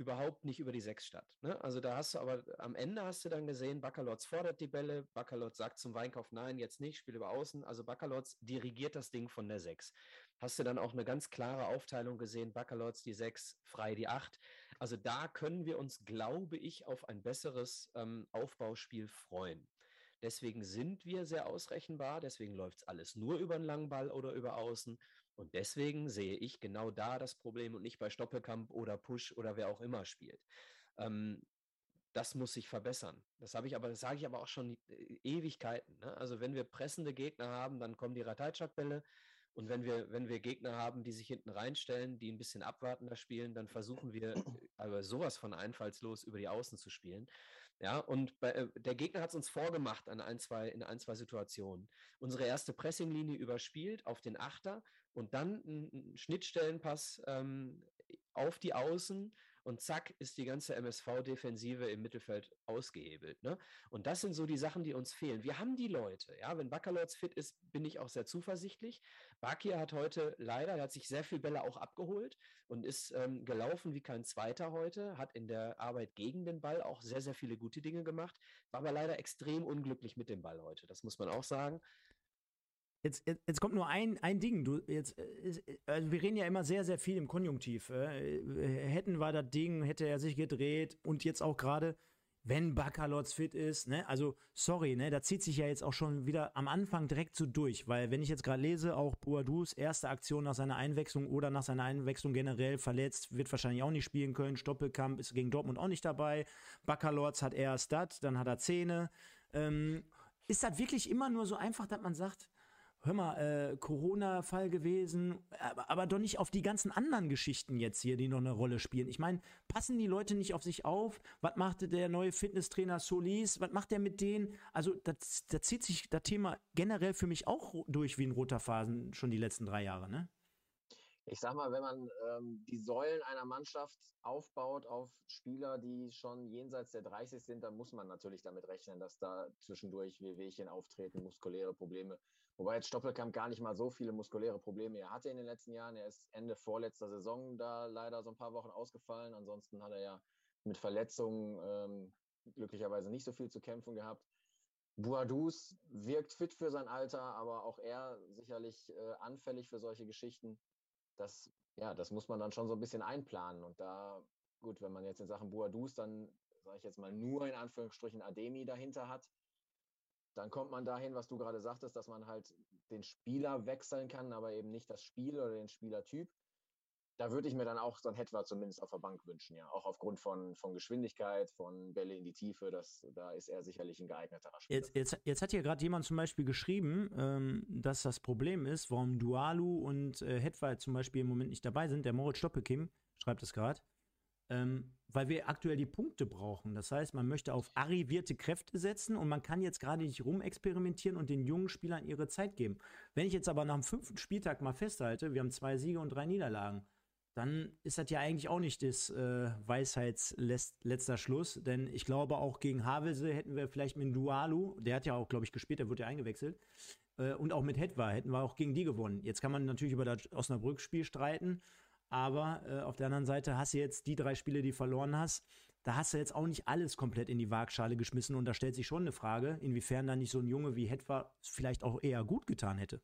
überhaupt nicht über die Sechs statt. Ne? Also da hast du aber am Ende hast du dann gesehen, Baccalords fordert die Bälle, Baccalords sagt zum Weinkauf, nein, jetzt nicht, spiel über außen. Also Baccalords dirigiert das Ding von der Sechs. Hast du dann auch eine ganz klare Aufteilung gesehen, Baccalords die Sechs, Frei die Acht. Also da können wir uns, glaube ich, auf ein besseres ähm, Aufbauspiel freuen. Deswegen sind wir sehr ausrechenbar, deswegen läuft es alles nur über einen langen Ball oder über außen. Und deswegen sehe ich genau da das Problem und nicht bei Stoppelkamp oder Push oder wer auch immer spielt. Ähm, das muss sich verbessern. Das habe ich aber, sage ich aber auch schon äh, Ewigkeiten. Ne? Also wenn wir pressende Gegner haben, dann kommen die Rateitschak-Bälle. Und wenn wir, wenn wir Gegner haben, die sich hinten reinstellen, die ein bisschen abwartender spielen, dann versuchen wir aber sowas von einfallslos über die Außen zu spielen. Ja, und bei, äh, der Gegner hat es uns vorgemacht an ein, zwei, in ein, zwei Situationen. Unsere erste Pressinglinie überspielt auf den Achter und dann ein Schnittstellenpass ähm, auf die Außen und zack ist die ganze MSV-Defensive im Mittelfeld ausgehebelt. Ne? Und das sind so die Sachen, die uns fehlen. Wir haben die Leute. Ja, wenn Baccalords fit ist, bin ich auch sehr zuversichtlich. Bakir hat heute leider, er hat sich sehr viel Bälle auch abgeholt und ist ähm, gelaufen wie kein Zweiter heute, hat in der Arbeit gegen den Ball auch sehr, sehr viele gute Dinge gemacht, war aber leider extrem unglücklich mit dem Ball heute. Das muss man auch sagen. Jetzt, jetzt, jetzt, kommt nur ein, ein Ding. Du, jetzt, äh, also wir reden ja immer sehr, sehr viel im Konjunktiv. Äh, hätten wir das Ding, hätte er sich gedreht und jetzt auch gerade, wenn Baccalords fit ist, ne? Also, sorry, ne? Da zieht sich ja jetzt auch schon wieder am Anfang direkt so durch, weil wenn ich jetzt gerade lese, auch Boadus erste Aktion nach seiner Einwechslung oder nach seiner Einwechslung generell verletzt, wird wahrscheinlich auch nicht spielen können. Stoppelkamp ist gegen Dortmund auch nicht dabei. Baccalords hat erst das, dann hat er Zähne. Ähm, ist das wirklich immer nur so einfach, dass man sagt, hör mal, äh, Corona-Fall gewesen, aber, aber doch nicht auf die ganzen anderen Geschichten jetzt hier, die noch eine Rolle spielen. Ich meine, passen die Leute nicht auf sich auf? Was machte der neue Fitnesstrainer Solis? Was macht der mit denen? Also, da zieht sich das Thema generell für mich auch durch wie ein roter Phasen schon die letzten drei Jahre, ne? Ich sag mal, wenn man ähm, die Säulen einer Mannschaft aufbaut auf Spieler, die schon jenseits der 30 sind, dann muss man natürlich damit rechnen, dass da zwischendurch Wehwehchen auftreten, muskuläre Probleme. Wobei jetzt Stoppelkamp gar nicht mal so viele muskuläre Probleme er hatte in den letzten Jahren. Er ist Ende vorletzter Saison da leider so ein paar Wochen ausgefallen. Ansonsten hat er ja mit Verletzungen ähm, glücklicherweise nicht so viel zu kämpfen gehabt. Boadus wirkt fit für sein Alter, aber auch er sicherlich äh, anfällig für solche Geschichten das, ja, das muss man dann schon so ein bisschen einplanen. Und da, gut, wenn man jetzt in Sachen Boadus dann, sage ich jetzt mal, nur in Anführungsstrichen Ademi dahinter hat, dann kommt man dahin, was du gerade sagtest, dass man halt den Spieler wechseln kann, aber eben nicht das Spiel oder den Spielertyp da würde ich mir dann auch so ein Hetwa zumindest auf der Bank wünschen, ja. Auch aufgrund von, von Geschwindigkeit, von Bälle in die Tiefe, das, da ist er sicherlich ein geeigneterer Spieler. Jetzt, jetzt, jetzt hat hier gerade jemand zum Beispiel geschrieben, ähm, dass das Problem ist, warum Dualu und äh, Hetwa zum Beispiel im Moment nicht dabei sind. Der Moritz Stoppekim schreibt es gerade. Ähm, weil wir aktuell die Punkte brauchen. Das heißt, man möchte auf arrivierte Kräfte setzen und man kann jetzt gerade nicht rumexperimentieren und den jungen Spielern ihre Zeit geben. Wenn ich jetzt aber nach dem fünften Spieltag mal festhalte, wir haben zwei Siege und drei Niederlagen, dann ist das ja eigentlich auch nicht das äh, Weisheitsletzter Schluss, denn ich glaube auch gegen Havelse hätten wir vielleicht mit Dualu, der hat ja auch, glaube ich, gespielt, der wurde ja eingewechselt, äh, und auch mit Hetwa hätten wir auch gegen die gewonnen. Jetzt kann man natürlich über das Osnabrück-Spiel streiten, aber äh, auf der anderen Seite hast du jetzt die drei Spiele, die verloren hast, da hast du jetzt auch nicht alles komplett in die Waagschale geschmissen und da stellt sich schon eine Frage, inwiefern dann nicht so ein Junge wie Hetwa vielleicht auch eher gut getan hätte.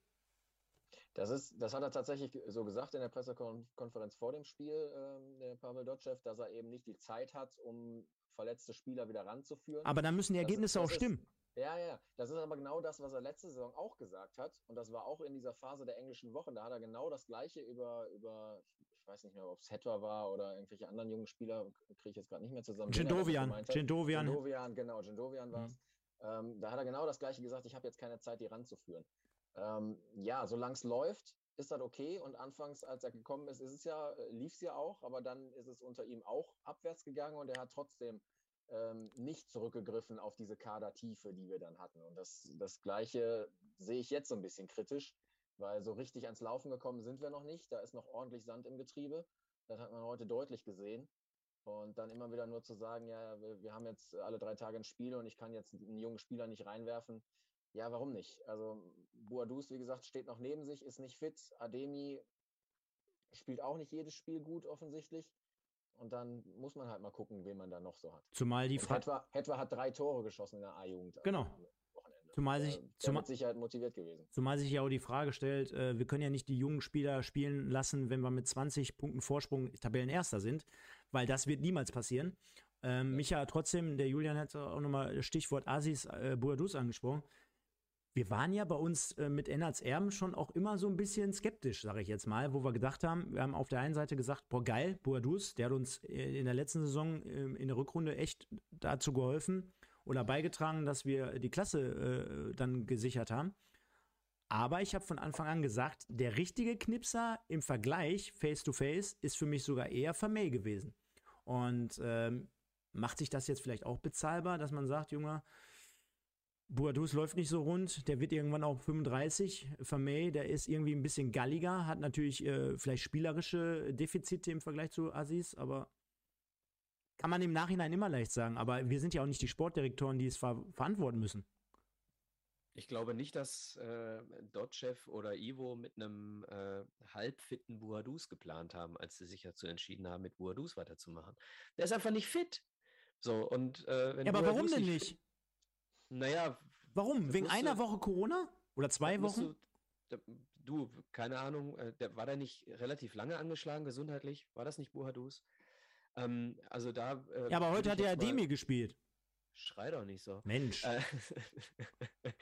Das, ist, das hat er tatsächlich so gesagt in der Pressekonferenz vor dem Spiel, ähm, der Pavel Dotschew, dass er eben nicht die Zeit hat, um verletzte Spieler wieder ranzuführen. Aber dann müssen die Ergebnisse das, das auch stimmen. Ist, ja, ja, das ist aber genau das, was er letzte Saison auch gesagt hat. Und das war auch in dieser Phase der englischen Wochen. Da hat er genau das Gleiche über, über ich weiß nicht mehr, ob es Hetwa war oder irgendwelche anderen jungen Spieler, kriege ich jetzt gerade nicht mehr zusammen. Gendovian. Gendovian. Gendovian, genau, Gendovian war es. Mhm. Ähm, da hat er genau das Gleiche gesagt. Ich habe jetzt keine Zeit, die ranzuführen. Ähm, ja, solange es läuft, ist das okay. Und anfangs, als er gekommen ist, ist es ja, äh, lief es ja auch, aber dann ist es unter ihm auch abwärts gegangen und er hat trotzdem ähm, nicht zurückgegriffen auf diese Kadertiefe, die wir dann hatten. Und das, das Gleiche sehe ich jetzt so ein bisschen kritisch, weil so richtig ans Laufen gekommen sind wir noch nicht. Da ist noch ordentlich Sand im Getriebe. Das hat man heute deutlich gesehen. Und dann immer wieder nur zu sagen, ja, wir, wir haben jetzt alle drei Tage ein Spiel und ich kann jetzt einen jungen Spieler nicht reinwerfen, ja, warum nicht? Also Boadus, wie gesagt, steht noch neben sich, ist nicht fit. Ademi spielt auch nicht jedes Spiel gut offensichtlich. Und dann muss man halt mal gucken, wen man da noch so hat. Zumal die Frage. Hetwa, Hetwa hat drei Tore geschossen in der A-Jugend. Genau. Zumal sich, äh, zumal, mit Sicherheit motiviert gewesen. Zumal sich ja auch die Frage stellt, äh, wir können ja nicht die jungen Spieler spielen lassen, wenn wir mit 20 Punkten Vorsprung Tabellenerster sind, weil das wird niemals passieren. Ähm, ja. Micha, trotzdem, der Julian hat auch nochmal Stichwort Asis äh, Boadus angesprochen wir waren ja bei uns äh, mit Ennards Erben schon auch immer so ein bisschen skeptisch, sage ich jetzt mal, wo wir gedacht haben, wir haben auf der einen Seite gesagt, boah geil, Boadus, der hat uns äh, in der letzten Saison äh, in der Rückrunde echt dazu geholfen oder beigetragen, dass wir die Klasse äh, dann gesichert haben. Aber ich habe von Anfang an gesagt, der richtige Knipser im Vergleich face-to-face -face, ist für mich sogar eher Vermey gewesen. Und ähm, macht sich das jetzt vielleicht auch bezahlbar, dass man sagt, Junge, Boadus läuft nicht so rund, der wird irgendwann auch 35. Vermey, der ist irgendwie ein bisschen galliger, hat natürlich äh, vielleicht spielerische Defizite im Vergleich zu Aziz, aber kann man im Nachhinein immer leicht sagen. Aber wir sind ja auch nicht die Sportdirektoren, die es ver verantworten müssen. Ich glaube nicht, dass äh, Dotchev oder Ivo mit einem äh, halbfitten Buadus geplant haben, als sie sich dazu entschieden haben, mit Buadus weiterzumachen. Der ist einfach nicht fit. So, und, äh, ja, aber Buadus warum denn nicht? Naja. Warum? Wegen einer du, Woche Corona? Oder zwei Wochen? Du, du, keine Ahnung, äh, der, war der nicht relativ lange angeschlagen gesundheitlich? War das nicht Buhadus? Ähm, also da. Äh, ja, aber heute hat er Demi gespielt. Schrei doch nicht so. Mensch. Äh,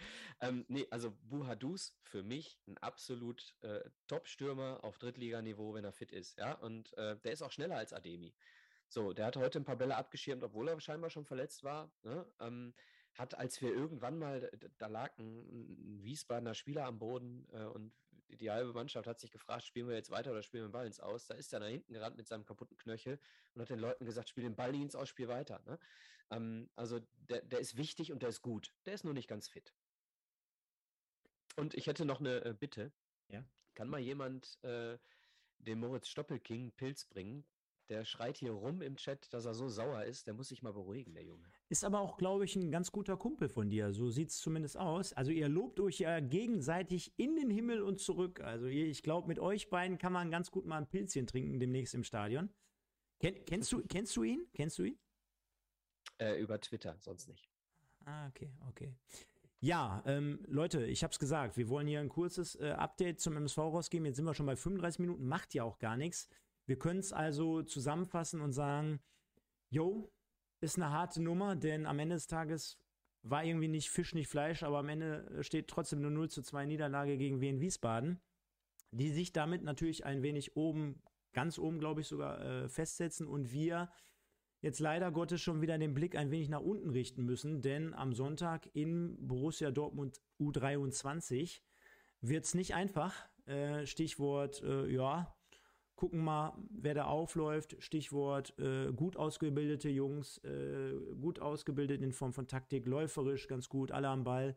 ähm, nee, also Buhadus für mich ein absolut äh, Top-Stürmer auf Drittliganiveau, wenn er fit ist. Ja, und äh, der ist auch schneller als Ademi. So, der hat heute ein paar Bälle abgeschirmt, obwohl er scheinbar schon verletzt war. Ne? Ähm, hat, als wir irgendwann mal, da lag ein, ein Wiesbadener Spieler am Boden äh, und die, halbe Mannschaft hat sich gefragt, spielen wir jetzt weiter oder spielen wir den Ball ins Aus? Da ist er nach hinten gerannt mit seinem kaputten Knöchel und hat den Leuten gesagt, spiel den Ball ins Aus, spiel weiter. Ne? Ähm, also der, der ist wichtig und der ist gut. Der ist nur nicht ganz fit. Und ich hätte noch eine äh, Bitte. Ja? Kann mal jemand äh, dem Moritz Stoppelking Pilz bringen? Der schreit hier rum im Chat, dass er so sauer ist. Der muss sich mal beruhigen, der Junge. Ist aber auch, glaube ich, ein ganz guter Kumpel von dir. So sieht es zumindest aus. Also ihr lobt euch ja gegenseitig in den Himmel und zurück. Also ich glaube, mit euch beiden kann man ganz gut mal ein Pilzchen trinken demnächst im Stadion. Ken, kennst, du, kennst du ihn? Kennst du ihn? Äh, über Twitter, sonst nicht. Ah, okay, okay. Ja, ähm, Leute, ich habe es gesagt, wir wollen hier ein kurzes äh, Update zum MSV rausgeben. Jetzt sind wir schon bei 35 Minuten, macht ja auch gar nichts. Wir können es also zusammenfassen und sagen, jo, ist eine harte Nummer, denn am Ende des Tages war irgendwie nicht Fisch, nicht Fleisch, aber am Ende steht trotzdem eine 0 zu 2 Niederlage gegen Wien Wiesbaden, die sich damit natürlich ein wenig oben, ganz oben, glaube ich, sogar äh, festsetzen und wir jetzt leider Gottes schon wieder den Blick ein wenig nach unten richten müssen, denn am Sonntag in Borussia Dortmund U23 wird es nicht einfach. Äh, Stichwort, äh, ja, gucken mal, wer da aufläuft. Stichwort äh, gut ausgebildete Jungs, äh, gut ausgebildet in Form von Taktik, läuferisch ganz gut, alle am Ball.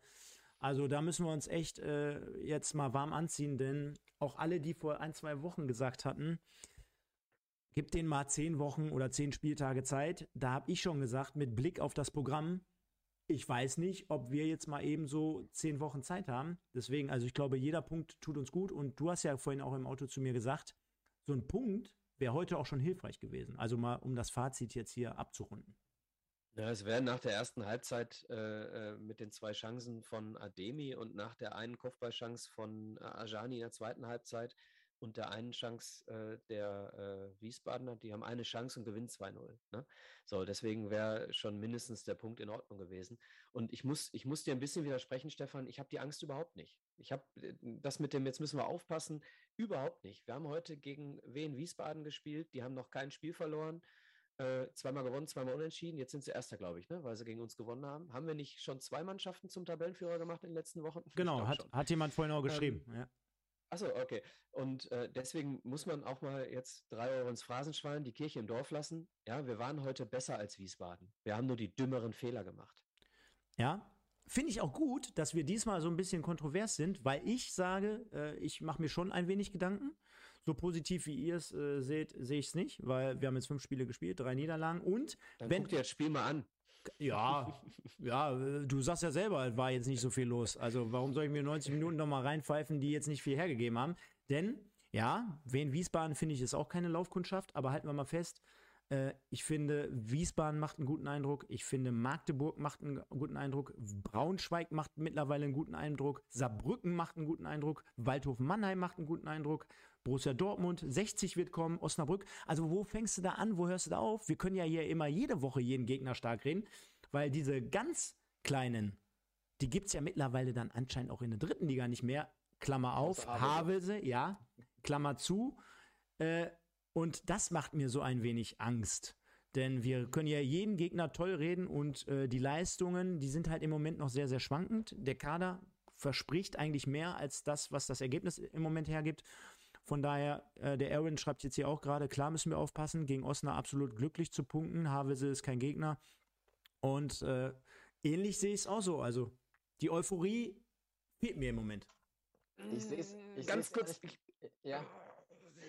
Also da müssen wir uns echt äh, jetzt mal warm anziehen, denn auch alle, die vor ein, zwei Wochen gesagt hatten, Gib denen mal zehn Wochen oder zehn Spieltage Zeit. Da habe ich schon gesagt, mit Blick auf das Programm, ich weiß nicht, ob wir jetzt mal eben so zehn Wochen Zeit haben. Deswegen, also ich glaube, jeder Punkt tut uns gut. Und du hast ja vorhin auch im Auto zu mir gesagt, so ein Punkt wäre heute auch schon hilfreich gewesen. Also mal, um das Fazit jetzt hier abzurunden. Ja, es wäre nach der ersten Halbzeit äh, äh, mit den zwei Chancen von Ademi und nach der einen Kopfballchance von äh, Ajani in der zweiten Halbzeit und der einen Chance äh, der äh, Wiesbadener, die haben eine Chance und gewinnen 2-0. Ne? So, deswegen wäre schon mindestens der Punkt in Ordnung gewesen. Und ich muss, ich muss dir ein bisschen widersprechen, Stefan, ich habe die Angst überhaupt nicht. Ich habe äh, das mit dem, jetzt müssen wir aufpassen, überhaupt nicht. Wir haben heute gegen Wien Wiesbaden gespielt, die haben noch kein Spiel verloren. Äh, zweimal gewonnen, zweimal unentschieden. Jetzt sind sie Erster, glaube ich, ne? weil sie gegen uns gewonnen haben. Haben wir nicht schon zwei Mannschaften zum Tabellenführer gemacht in den letzten Wochen? Genau, hat, hat jemand vorhin auch geschrieben. Ähm, ja. Achso, okay. Und äh, deswegen muss man auch mal jetzt drei Euro ins Phrasenschwein, die Kirche im Dorf lassen. Ja, wir waren heute besser als Wiesbaden. Wir haben nur die dümmeren Fehler gemacht. Ja, finde ich auch gut, dass wir diesmal so ein bisschen kontrovers sind, weil ich sage, äh, ich mache mir schon ein wenig Gedanken. So positiv wie ihr es äh, seht, sehe ich es nicht, weil wir haben jetzt fünf Spiele gespielt, drei Niederlagen und Dann wenn guck dir das Spiel mal an. Ja, ja, du sagst ja selber, war jetzt nicht so viel los. Also warum soll ich mir 90 Minuten nochmal reinpfeifen, die jetzt nicht viel hergegeben haben? Denn, ja, Wien Wiesbaden finde ich ist auch keine Laufkundschaft, aber halten wir mal fest, äh, ich finde, Wiesbaden macht einen guten Eindruck. Ich finde, Magdeburg macht einen guten Eindruck. Braunschweig macht mittlerweile einen guten Eindruck. Saarbrücken macht einen guten Eindruck. Waldhofen-Mannheim macht einen guten Eindruck. Borussia Dortmund, 60 wird kommen, Osnabrück. Also wo fängst du da an, wo hörst du da auf? Wir können ja hier immer jede Woche jeden Gegner stark reden, weil diese ganz kleinen, die gibt es ja mittlerweile dann anscheinend auch in der dritten Liga nicht mehr. Klammer auf, Havelse, ja, Klammer zu. Äh, und das macht mir so ein wenig Angst. Denn wir können ja jeden Gegner toll reden und äh, die Leistungen, die sind halt im Moment noch sehr, sehr schwankend. Der Kader verspricht eigentlich mehr als das, was das Ergebnis im Moment hergibt. Von daher, äh, der Aaron schreibt jetzt hier auch gerade, klar müssen wir aufpassen, gegen Osnabrück absolut glücklich zu punkten. Havelse ist kein Gegner. Und äh, ähnlich sehe ich es auch so. Also die Euphorie fehlt mir im Moment. Ich sehe es. Ganz kurz. Ich, ja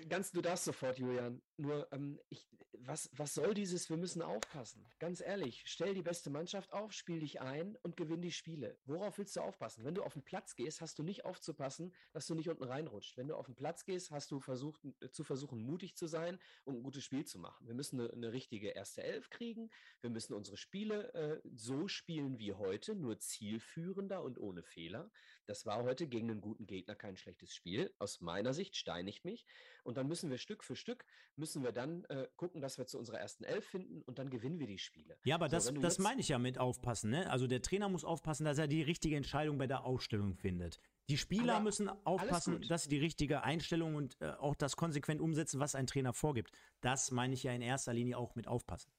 ganz, du darfst sofort, Julian. Nur, ähm, ich, was, was soll dieses, wir müssen aufpassen? Ganz ehrlich, stell die beste Mannschaft auf, spiel dich ein und gewinn die Spiele. Worauf willst du aufpassen? Wenn du auf den Platz gehst, hast du nicht aufzupassen, dass du nicht unten reinrutscht. Wenn du auf den Platz gehst, hast du versucht, äh, zu versuchen, mutig zu sein und ein gutes Spiel zu machen. Wir müssen eine, eine richtige erste Elf kriegen. Wir müssen unsere Spiele äh, so spielen wie heute, nur zielführender und ohne Fehler. Das war heute gegen einen guten Gegner kein schlechtes Spiel. Aus meiner Sicht steinigt mich. Und dann müssen wir Stück für Stück, müssen wir dann äh, gucken, dass wir zu unserer ersten Elf finden und dann gewinnen wir die Spiele. Ja, aber so, das, das meine ich ja mit aufpassen. Ne? Also der Trainer muss aufpassen, dass er die richtige Entscheidung bei der Aufstellung findet. Die Spieler aber müssen aufpassen, dass sie die richtige Einstellung und äh, auch das konsequent umsetzen, was ein Trainer vorgibt. Das meine ich ja in erster Linie auch mit aufpassen.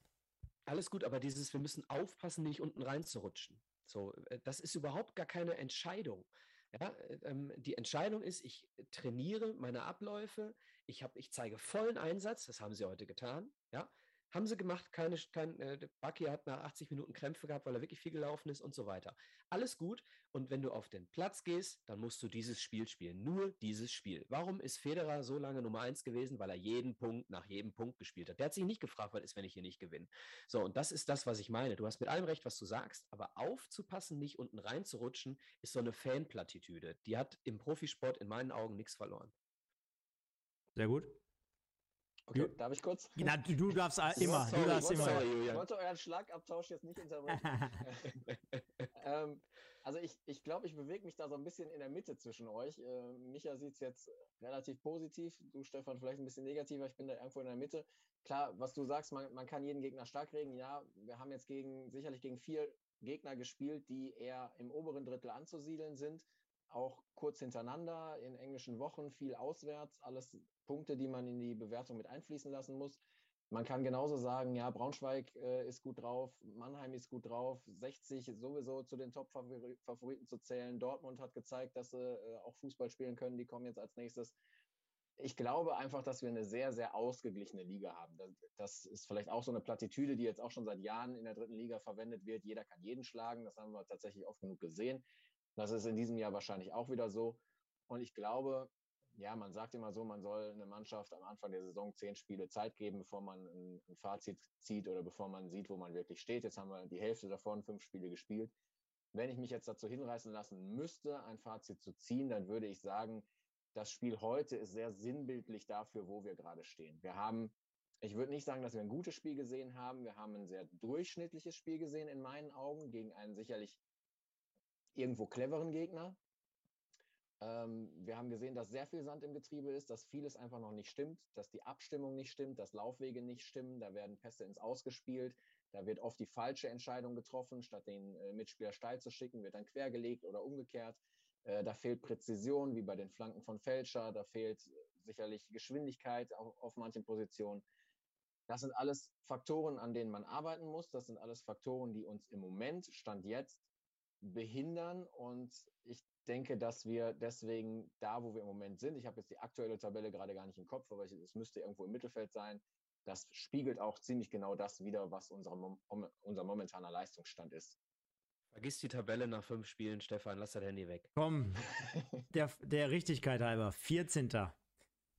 Alles gut, aber dieses, wir müssen aufpassen, nicht unten reinzurutschen. So, äh, das ist überhaupt gar keine Entscheidung. Ja, ähm, die Entscheidung ist, ich trainiere meine Abläufe, ich, hab, ich zeige vollen Einsatz, das haben sie heute getan, ja, haben sie gemacht, keine, kein, äh, Bucky hat nach 80 Minuten Krämpfe gehabt, weil er wirklich viel gelaufen ist und so weiter. Alles gut. Und wenn du auf den Platz gehst, dann musst du dieses Spiel spielen. Nur dieses Spiel. Warum ist Federer so lange Nummer eins gewesen? Weil er jeden Punkt nach jedem Punkt gespielt hat. Der hat sich nicht gefragt, was ist, wenn ich hier nicht gewinne. So, und das ist das, was ich meine. Du hast mit allem recht, was du sagst, aber aufzupassen, nicht unten reinzurutschen, ist so eine Fanplattitüde. Die hat im Profisport in meinen Augen nichts verloren. Sehr gut. Okay, du, darf ich kurz? Na, du darfst immer. Sorry, du darfst immer. Sorry, ich wollte euren Schlagabtausch jetzt nicht unterbrechen. ähm, Also ich, ich glaube, ich bewege mich da so ein bisschen in der Mitte zwischen euch. Äh, Micha sieht es jetzt relativ positiv, du Stefan vielleicht ein bisschen negativer. Ich bin da irgendwo in der Mitte. Klar, was du sagst, man, man kann jeden Gegner stark reden. Ja, wir haben jetzt gegen sicherlich gegen vier Gegner gespielt, die eher im oberen Drittel anzusiedeln sind. Auch kurz hintereinander in englischen Wochen, viel auswärts, alles Punkte, die man in die Bewertung mit einfließen lassen muss. Man kann genauso sagen, ja, Braunschweig äh, ist gut drauf, Mannheim ist gut drauf, 60 sowieso zu den Top-Favoriten zu zählen. Dortmund hat gezeigt, dass sie äh, auch Fußball spielen können, die kommen jetzt als nächstes. Ich glaube einfach, dass wir eine sehr, sehr ausgeglichene Liga haben. Das, das ist vielleicht auch so eine Plattitüde, die jetzt auch schon seit Jahren in der dritten Liga verwendet wird. Jeder kann jeden schlagen, das haben wir tatsächlich oft genug gesehen. Das ist in diesem Jahr wahrscheinlich auch wieder so. Und ich glaube, ja, man sagt immer so, man soll eine Mannschaft am Anfang der Saison zehn Spiele Zeit geben, bevor man ein, ein Fazit zieht oder bevor man sieht, wo man wirklich steht. Jetzt haben wir die Hälfte davon, fünf Spiele gespielt. Wenn ich mich jetzt dazu hinreißen lassen müsste, ein Fazit zu ziehen, dann würde ich sagen, das Spiel heute ist sehr sinnbildlich dafür, wo wir gerade stehen. Wir haben, ich würde nicht sagen, dass wir ein gutes Spiel gesehen haben. Wir haben ein sehr durchschnittliches Spiel gesehen in meinen Augen gegen einen sicherlich irgendwo cleveren Gegner. Ähm, wir haben gesehen, dass sehr viel Sand im Getriebe ist, dass vieles einfach noch nicht stimmt, dass die Abstimmung nicht stimmt, dass Laufwege nicht stimmen, da werden Pässe ins Ausgespielt, da wird oft die falsche Entscheidung getroffen, statt den äh, Mitspieler steil zu schicken, wird dann quergelegt oder umgekehrt. Äh, da fehlt Präzision, wie bei den Flanken von Fälscher, da fehlt sicherlich Geschwindigkeit auf, auf manchen Positionen. Das sind alles Faktoren, an denen man arbeiten muss. Das sind alles Faktoren, die uns im Moment, Stand jetzt, behindern. Und ich denke, dass wir deswegen da, wo wir im Moment sind, ich habe jetzt die aktuelle Tabelle gerade gar nicht im Kopf, aber es müsste irgendwo im Mittelfeld sein. Das spiegelt auch ziemlich genau das wieder, was unser, unser momentaner Leistungsstand ist. Vergiss die Tabelle nach fünf Spielen, Stefan, lass das Handy weg. Komm, der, der Richtigkeit halber, 14.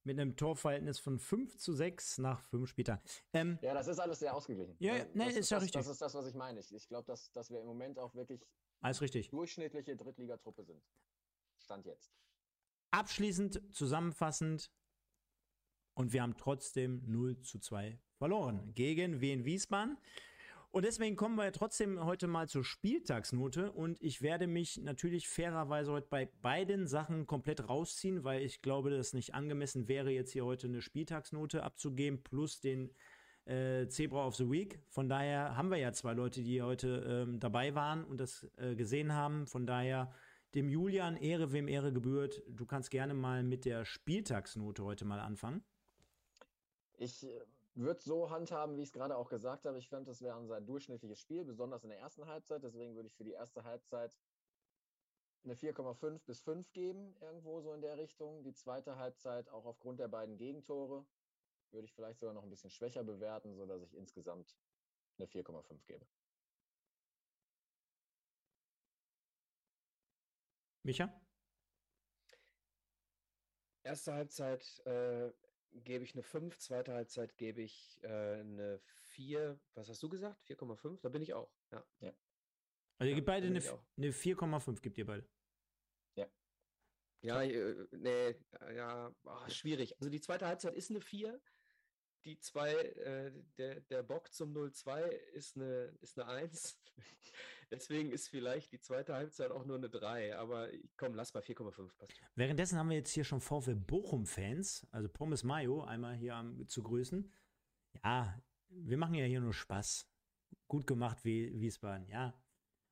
Mit einem Torverhältnis von 5 zu 6 nach fünf Spieltagen. Ähm, ja, das ist alles sehr ausgeglichen. Ja, ja nee, ist ja richtig. Das ist das, was ich meine. Ich, ich glaube, dass, dass wir im Moment auch wirklich alles richtig. Durchschnittliche Drittligatruppe sind. Stand jetzt. Abschließend, zusammenfassend, und wir haben trotzdem 0 zu 2 verloren gegen Wien Wiesbaden. Und deswegen kommen wir trotzdem heute mal zur Spieltagsnote und ich werde mich natürlich fairerweise heute bei beiden Sachen komplett rausziehen, weil ich glaube, dass es nicht angemessen wäre, jetzt hier heute eine Spieltagsnote abzugeben plus den äh, Zebra of the Week. Von daher haben wir ja zwei Leute, die heute ähm, dabei waren und das äh, gesehen haben. Von daher dem Julian Ehre, wem Ehre gebührt. Du kannst gerne mal mit der Spieltagsnote heute mal anfangen. Ich äh, würde so handhaben, wie ich es gerade auch gesagt habe. Ich fand, das wäre unser durchschnittliches Spiel, besonders in der ersten Halbzeit. Deswegen würde ich für die erste Halbzeit eine 4,5 bis 5 geben, irgendwo so in der Richtung. Die zweite Halbzeit auch aufgrund der beiden Gegentore würde ich vielleicht sogar noch ein bisschen schwächer bewerten, sodass ich insgesamt eine 4,5 gebe. Micha? Erste Halbzeit äh, gebe ich eine 5, zweite Halbzeit gebe ich äh, eine 4. Was hast du gesagt? 4,5? Da bin ich auch. Ja. ja. Also ihr gebt beide eine, eine 4,5 gibt ihr beide. Ja. Ja, äh, nee, ja, oh, schwierig. Also die zweite Halbzeit ist eine 4 die zwei, äh, der, der Bock zum 0-2 ist eine, ist eine 1. Deswegen ist vielleicht die zweite Halbzeit auch nur eine 3. Aber komm, lass bei 4,5 passen. Währenddessen haben wir jetzt hier schon VfL Bochum-Fans, also Pommes Mayo, einmal hier am, zu grüßen. Ja, wir machen ja hier nur Spaß. Gut gemacht, wie Wiesbaden. Ja,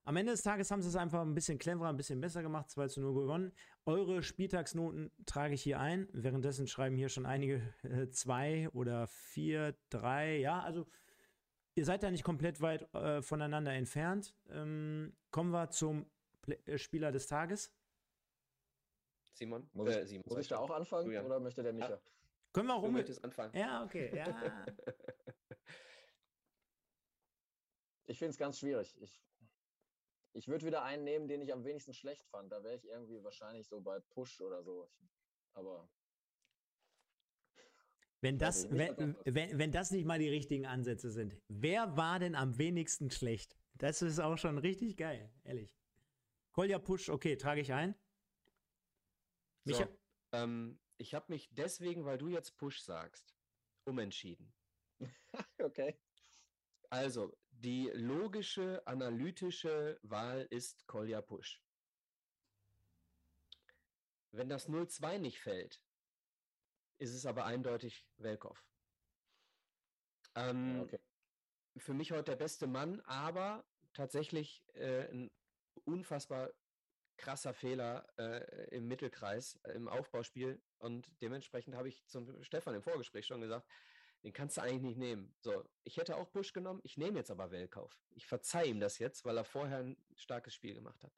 am Ende des Tages haben sie es einfach ein bisschen cleverer, ein bisschen besser gemacht, 2 zu 0 gewonnen. Eure Spieltagsnoten trage ich hier ein. Währenddessen schreiben hier schon einige 2 äh, oder 4, 3. Ja, also ihr seid da nicht komplett weit äh, voneinander entfernt. Ähm, kommen wir zum Play äh, Spieler des Tages. Simon? Muss, äh, Simon. muss ich da auch anfangen Julian. oder möchte der Micha? Ja. Können wir auch um. anfangen. Ja, okay. Ja. ich finde es ganz schwierig. Ich ich würde wieder einen nehmen, den ich am wenigsten schlecht fand. Da wäre ich irgendwie wahrscheinlich so bei Push oder so. Aber. Wenn das, wenn, wenn, wenn das nicht mal die richtigen Ansätze sind, wer war denn am wenigsten schlecht? Das ist auch schon richtig geil, ehrlich. Kolja Push, okay, trage ich ein. Micha? So, ähm, ich habe mich deswegen, weil du jetzt Push sagst, umentschieden. okay. Also, die logische, analytische Wahl ist Kolja Push. Wenn das 0-2 nicht fällt, ist es aber eindeutig Welkow. Ähm, okay. Für mich heute der beste Mann, aber tatsächlich äh, ein unfassbar krasser Fehler äh, im Mittelkreis, äh, im Aufbauspiel. Und dementsprechend habe ich zum Stefan im Vorgespräch schon gesagt, den kannst du eigentlich nicht nehmen. So, ich hätte auch Busch genommen, ich nehme jetzt aber Welkauf. Ich verzeihe ihm das jetzt, weil er vorher ein starkes Spiel gemacht hat.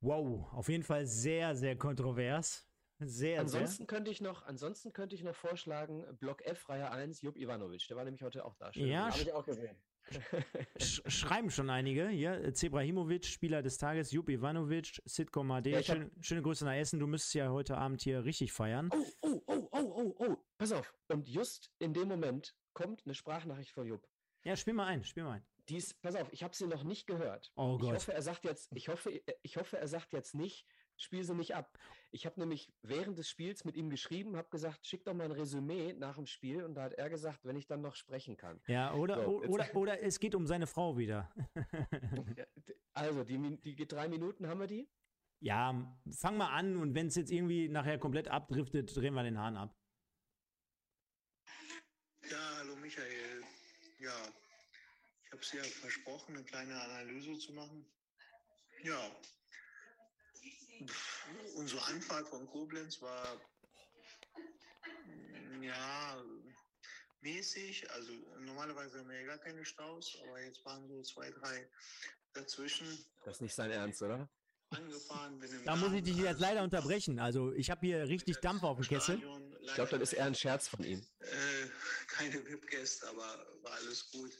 Wow, auf jeden Fall sehr, sehr kontrovers. Sehr, Ansonsten könnte ich noch, ansonsten könnte ich noch vorschlagen, Block F, Reihe 1, Jupp Ivanovic. Der war nämlich heute auch da. Schön Ja. Habe ich auch gesehen. sehr. Sch schreiben schon einige. Hier, Zebrahimovic, Spieler des Tages, Jupp Ivanovic, Sitko Made. Ja, hab- schöne, schöne Grüße nach Essen. Du müsstest ja heute Abend hier richtig feiern. Oh, oh, oh, oh, oh, oh, pass auf. Und just in dem Moment kommt eine Sprachnachricht von Jupp. Ja, spiel mal ein, spiel mal ein. Die ist, pass auf, ich habe sie noch nicht gehört. Oh ich Gott. hoffe, er sagt jetzt, ich hoffe, ich hoffe, er sagt jetzt nicht, spiel sie nicht ab. Ich habe nämlich während des Spiels mit ihm geschrieben, habe gesagt, schick doch mal ein Resümee nach dem Spiel und da hat er gesagt, wenn ich dann noch sprechen kann. Ja, oder, So, o- jetzt- oder, oder es geht um seine Frau wieder. Also, die, die drei Minuten haben wir die? ja, fang mal an und wenn es jetzt irgendwie nachher komplett abdriftet, drehen wir den Hahn ab. Ja, hallo Michael. Ja, ich habe es ja versprochen, eine kleine Analyse zu machen. Ja, unsere Anfahrt von Koblenz war mm, ja mäßig. Also normalerweise haben wir ja gar keine Staus, aber jetzt waren so zwei, drei dazwischen Das ist nicht sein Ernst, oder? angefahren. Bin im Da muss ich dich jetzt leider unterbrechen. Also ich habe hier richtig Dampf auf dem Kessel. Ich glaube, das ist eher ein Scherz von ihm. Äh, keine VIP-Gäste, aber war alles gut.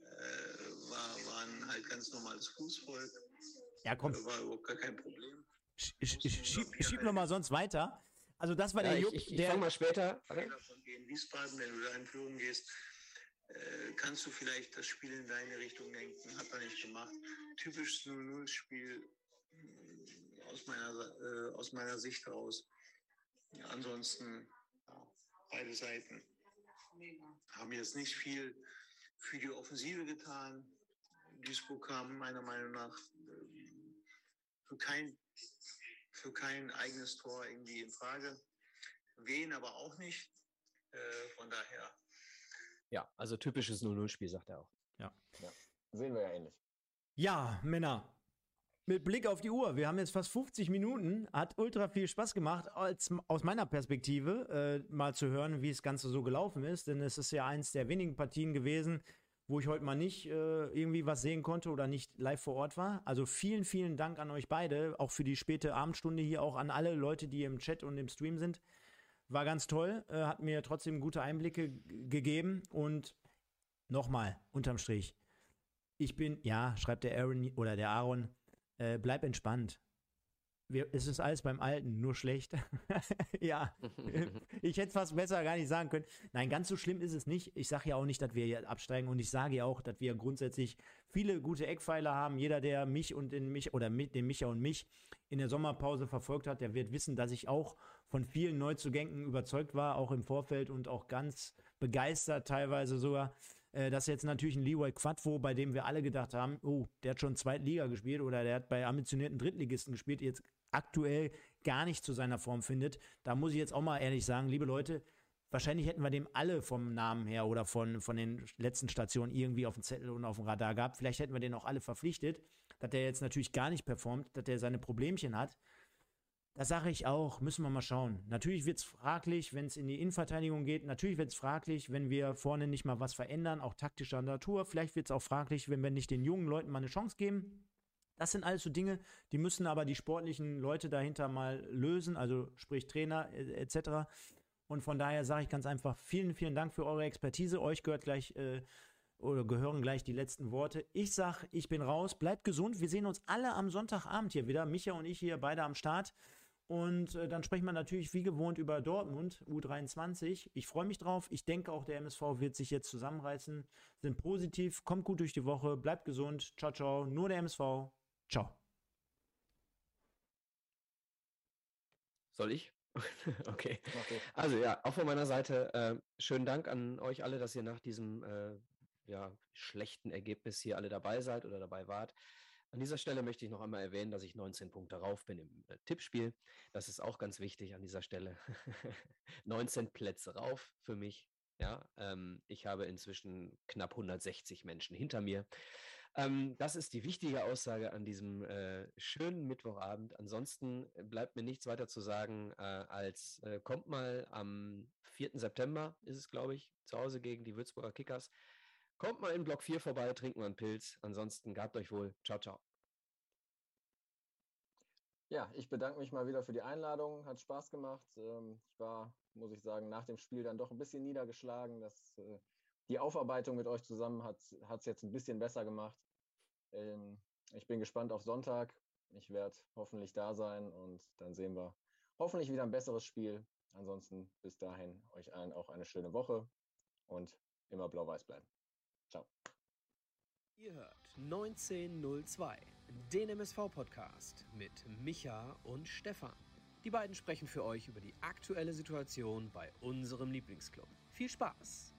Äh, war, waren halt ganz normales Fußvolk. Ja, komm, War überhaupt gar kein Problem. sch- sch- sch- schieb, schieb noch mal sonst weiter. Also das war Ja, der ich Jupp, ich, ich der... fange mal später. Von gegen Wiesbaden, wenn du da in Führung gehst, äh, kannst du vielleicht das Spiel in deine Richtung lenken. Hat er nicht gemacht. Typisches 0-0-Spiel mm, aus meiner, äh, aus meiner Sicht raus. Ja, ansonsten ja, beide Seiten haben jetzt nicht viel für die Offensive getan. Duisburg kam meiner Meinung nach für kein, für kein eigenes Tor irgendwie in Frage. Wen aber auch nicht. Äh, von daher Ja, also typisches 0-0-Spiel, sagt er auch. Sehen wir ja ähnlich. Ja, Männer. Mit Blick auf die Uhr, wir haben jetzt fast 50 Minuten, hat ultra viel Spaß gemacht, als, aus meiner Perspektive äh, mal zu hören, wie das Ganze so gelaufen ist, denn es ist ja eins der wenigen Partien gewesen, wo ich heute mal nicht äh, irgendwie was sehen konnte oder nicht live vor Ort war. Also vielen, vielen Dank an euch beide, auch für die späte Abendstunde hier, auch an alle Leute, die im Chat und im Stream sind. War ganz toll, äh, hat mir trotzdem gute Einblicke gegeben. Und nochmal, unterm Strich, ich bin, ja, schreibt der Aaron oder der Aaron, äh, bleib entspannt. Wir, es ist alles beim Alten, nur schlecht. ja, ich hätte es fast besser gar nicht sagen können. Nein, ganz so schlimm ist es nicht. Ich sage ja auch nicht, dass wir hier absteigen und ich sage ja auch, dass wir grundsätzlich viele gute Eckpfeiler haben. Jeder, der mich und den mich oder mit den Micha und mich in der Sommerpause verfolgt hat, der wird wissen, dass ich auch von vielen Neuzugängen überzeugt war, auch im Vorfeld und auch ganz begeistert teilweise sogar. Äh, Das ist jetzt natürlich ein Leroy Quadvo, bei dem wir alle gedacht haben, oh, der hat schon Zweitliga gespielt oder der hat bei ambitionierten Drittligisten gespielt, jetzt aktuell gar nicht zu seiner Form findet. Da muss ich jetzt auch mal ehrlich sagen, liebe Leute, wahrscheinlich hätten wir dem alle vom Namen her oder von, von den letzten Stationen irgendwie auf dem Zettel und auf dem Radar gehabt. Vielleicht hätten wir den auch alle verpflichtet, dass der jetzt natürlich gar nicht performt, dass der seine Problemchen hat. Das sage ich auch, müssen wir mal schauen. Natürlich wird es fraglich, wenn es in die Innenverteidigung geht. Natürlich wird es fraglich, wenn wir vorne nicht mal was verändern, auch taktischer Natur. Vielleicht wird es auch fraglich, wenn wir nicht den jungen Leuten mal eine Chance geben. Das sind alles so Dinge, die müssen aber die sportlichen Leute dahinter mal lösen, also sprich Trainer äh, etc. Und von daher sage ich ganz einfach, vielen, vielen Dank für eure Expertise. Euch gehört gleich äh, oder gehören gleich die letzten Worte. Ich sag, ich bin raus, bleibt gesund. Wir sehen uns alle am Sonntagabend hier wieder. Micha und ich hier beide am Start. Und äh, dann sprechen wir natürlich wie gewohnt über Dortmund, U23. Ich freue mich drauf. Ich denke auch, der MSV wird sich jetzt zusammenreißen. Sind positiv, kommt gut durch die Woche, bleibt gesund. Ciao, ciao. Nur der MSV. Ciao. Soll ich? okay. Also ja, auch von meiner Seite äh, schönen Dank an euch alle, dass ihr nach diesem äh, ja, schlechten Ergebnis hier alle dabei seid oder dabei wart. An dieser Stelle möchte ich noch einmal erwähnen, dass ich 19 Punkte rauf bin im äh, Tippspiel. Das ist auch ganz wichtig an dieser Stelle. 19 Plätze rauf für mich. Ja, ähm, ich habe inzwischen knapp 160 Menschen hinter mir. Ähm, das ist die wichtige Aussage an diesem äh, schönen Mittwochabend. Ansonsten bleibt mir nichts weiter zu sagen, äh, als äh, kommt mal am 4. September, ist es, glaube ich, zu Hause gegen die Würzburger Kickers. Kommt mal in Block 4 vorbei, trinken wir einen Pilz. Ansonsten gabt euch wohl. Ciao, ciao. Ja, ich bedanke mich mal wieder für die Einladung. Hat Spaß gemacht. Ähm, ich war, muss ich sagen, nach dem Spiel dann doch ein bisschen niedergeschlagen. Das, äh, die Aufarbeitung mit euch zusammen hat es jetzt ein bisschen besser gemacht. Ähm, ich bin gespannt auf Sonntag. Ich werde hoffentlich da sein und dann sehen wir hoffentlich wieder ein besseres Spiel. Ansonsten bis dahin euch allen auch eine schöne Woche und immer blau-weiß bleiben. Ciao. Ihr hört 1902, den MSV-Podcast mit Micha und Stefan. Die beiden sprechen für euch über die aktuelle Situation bei unserem Lieblingsclub. Viel Spaß!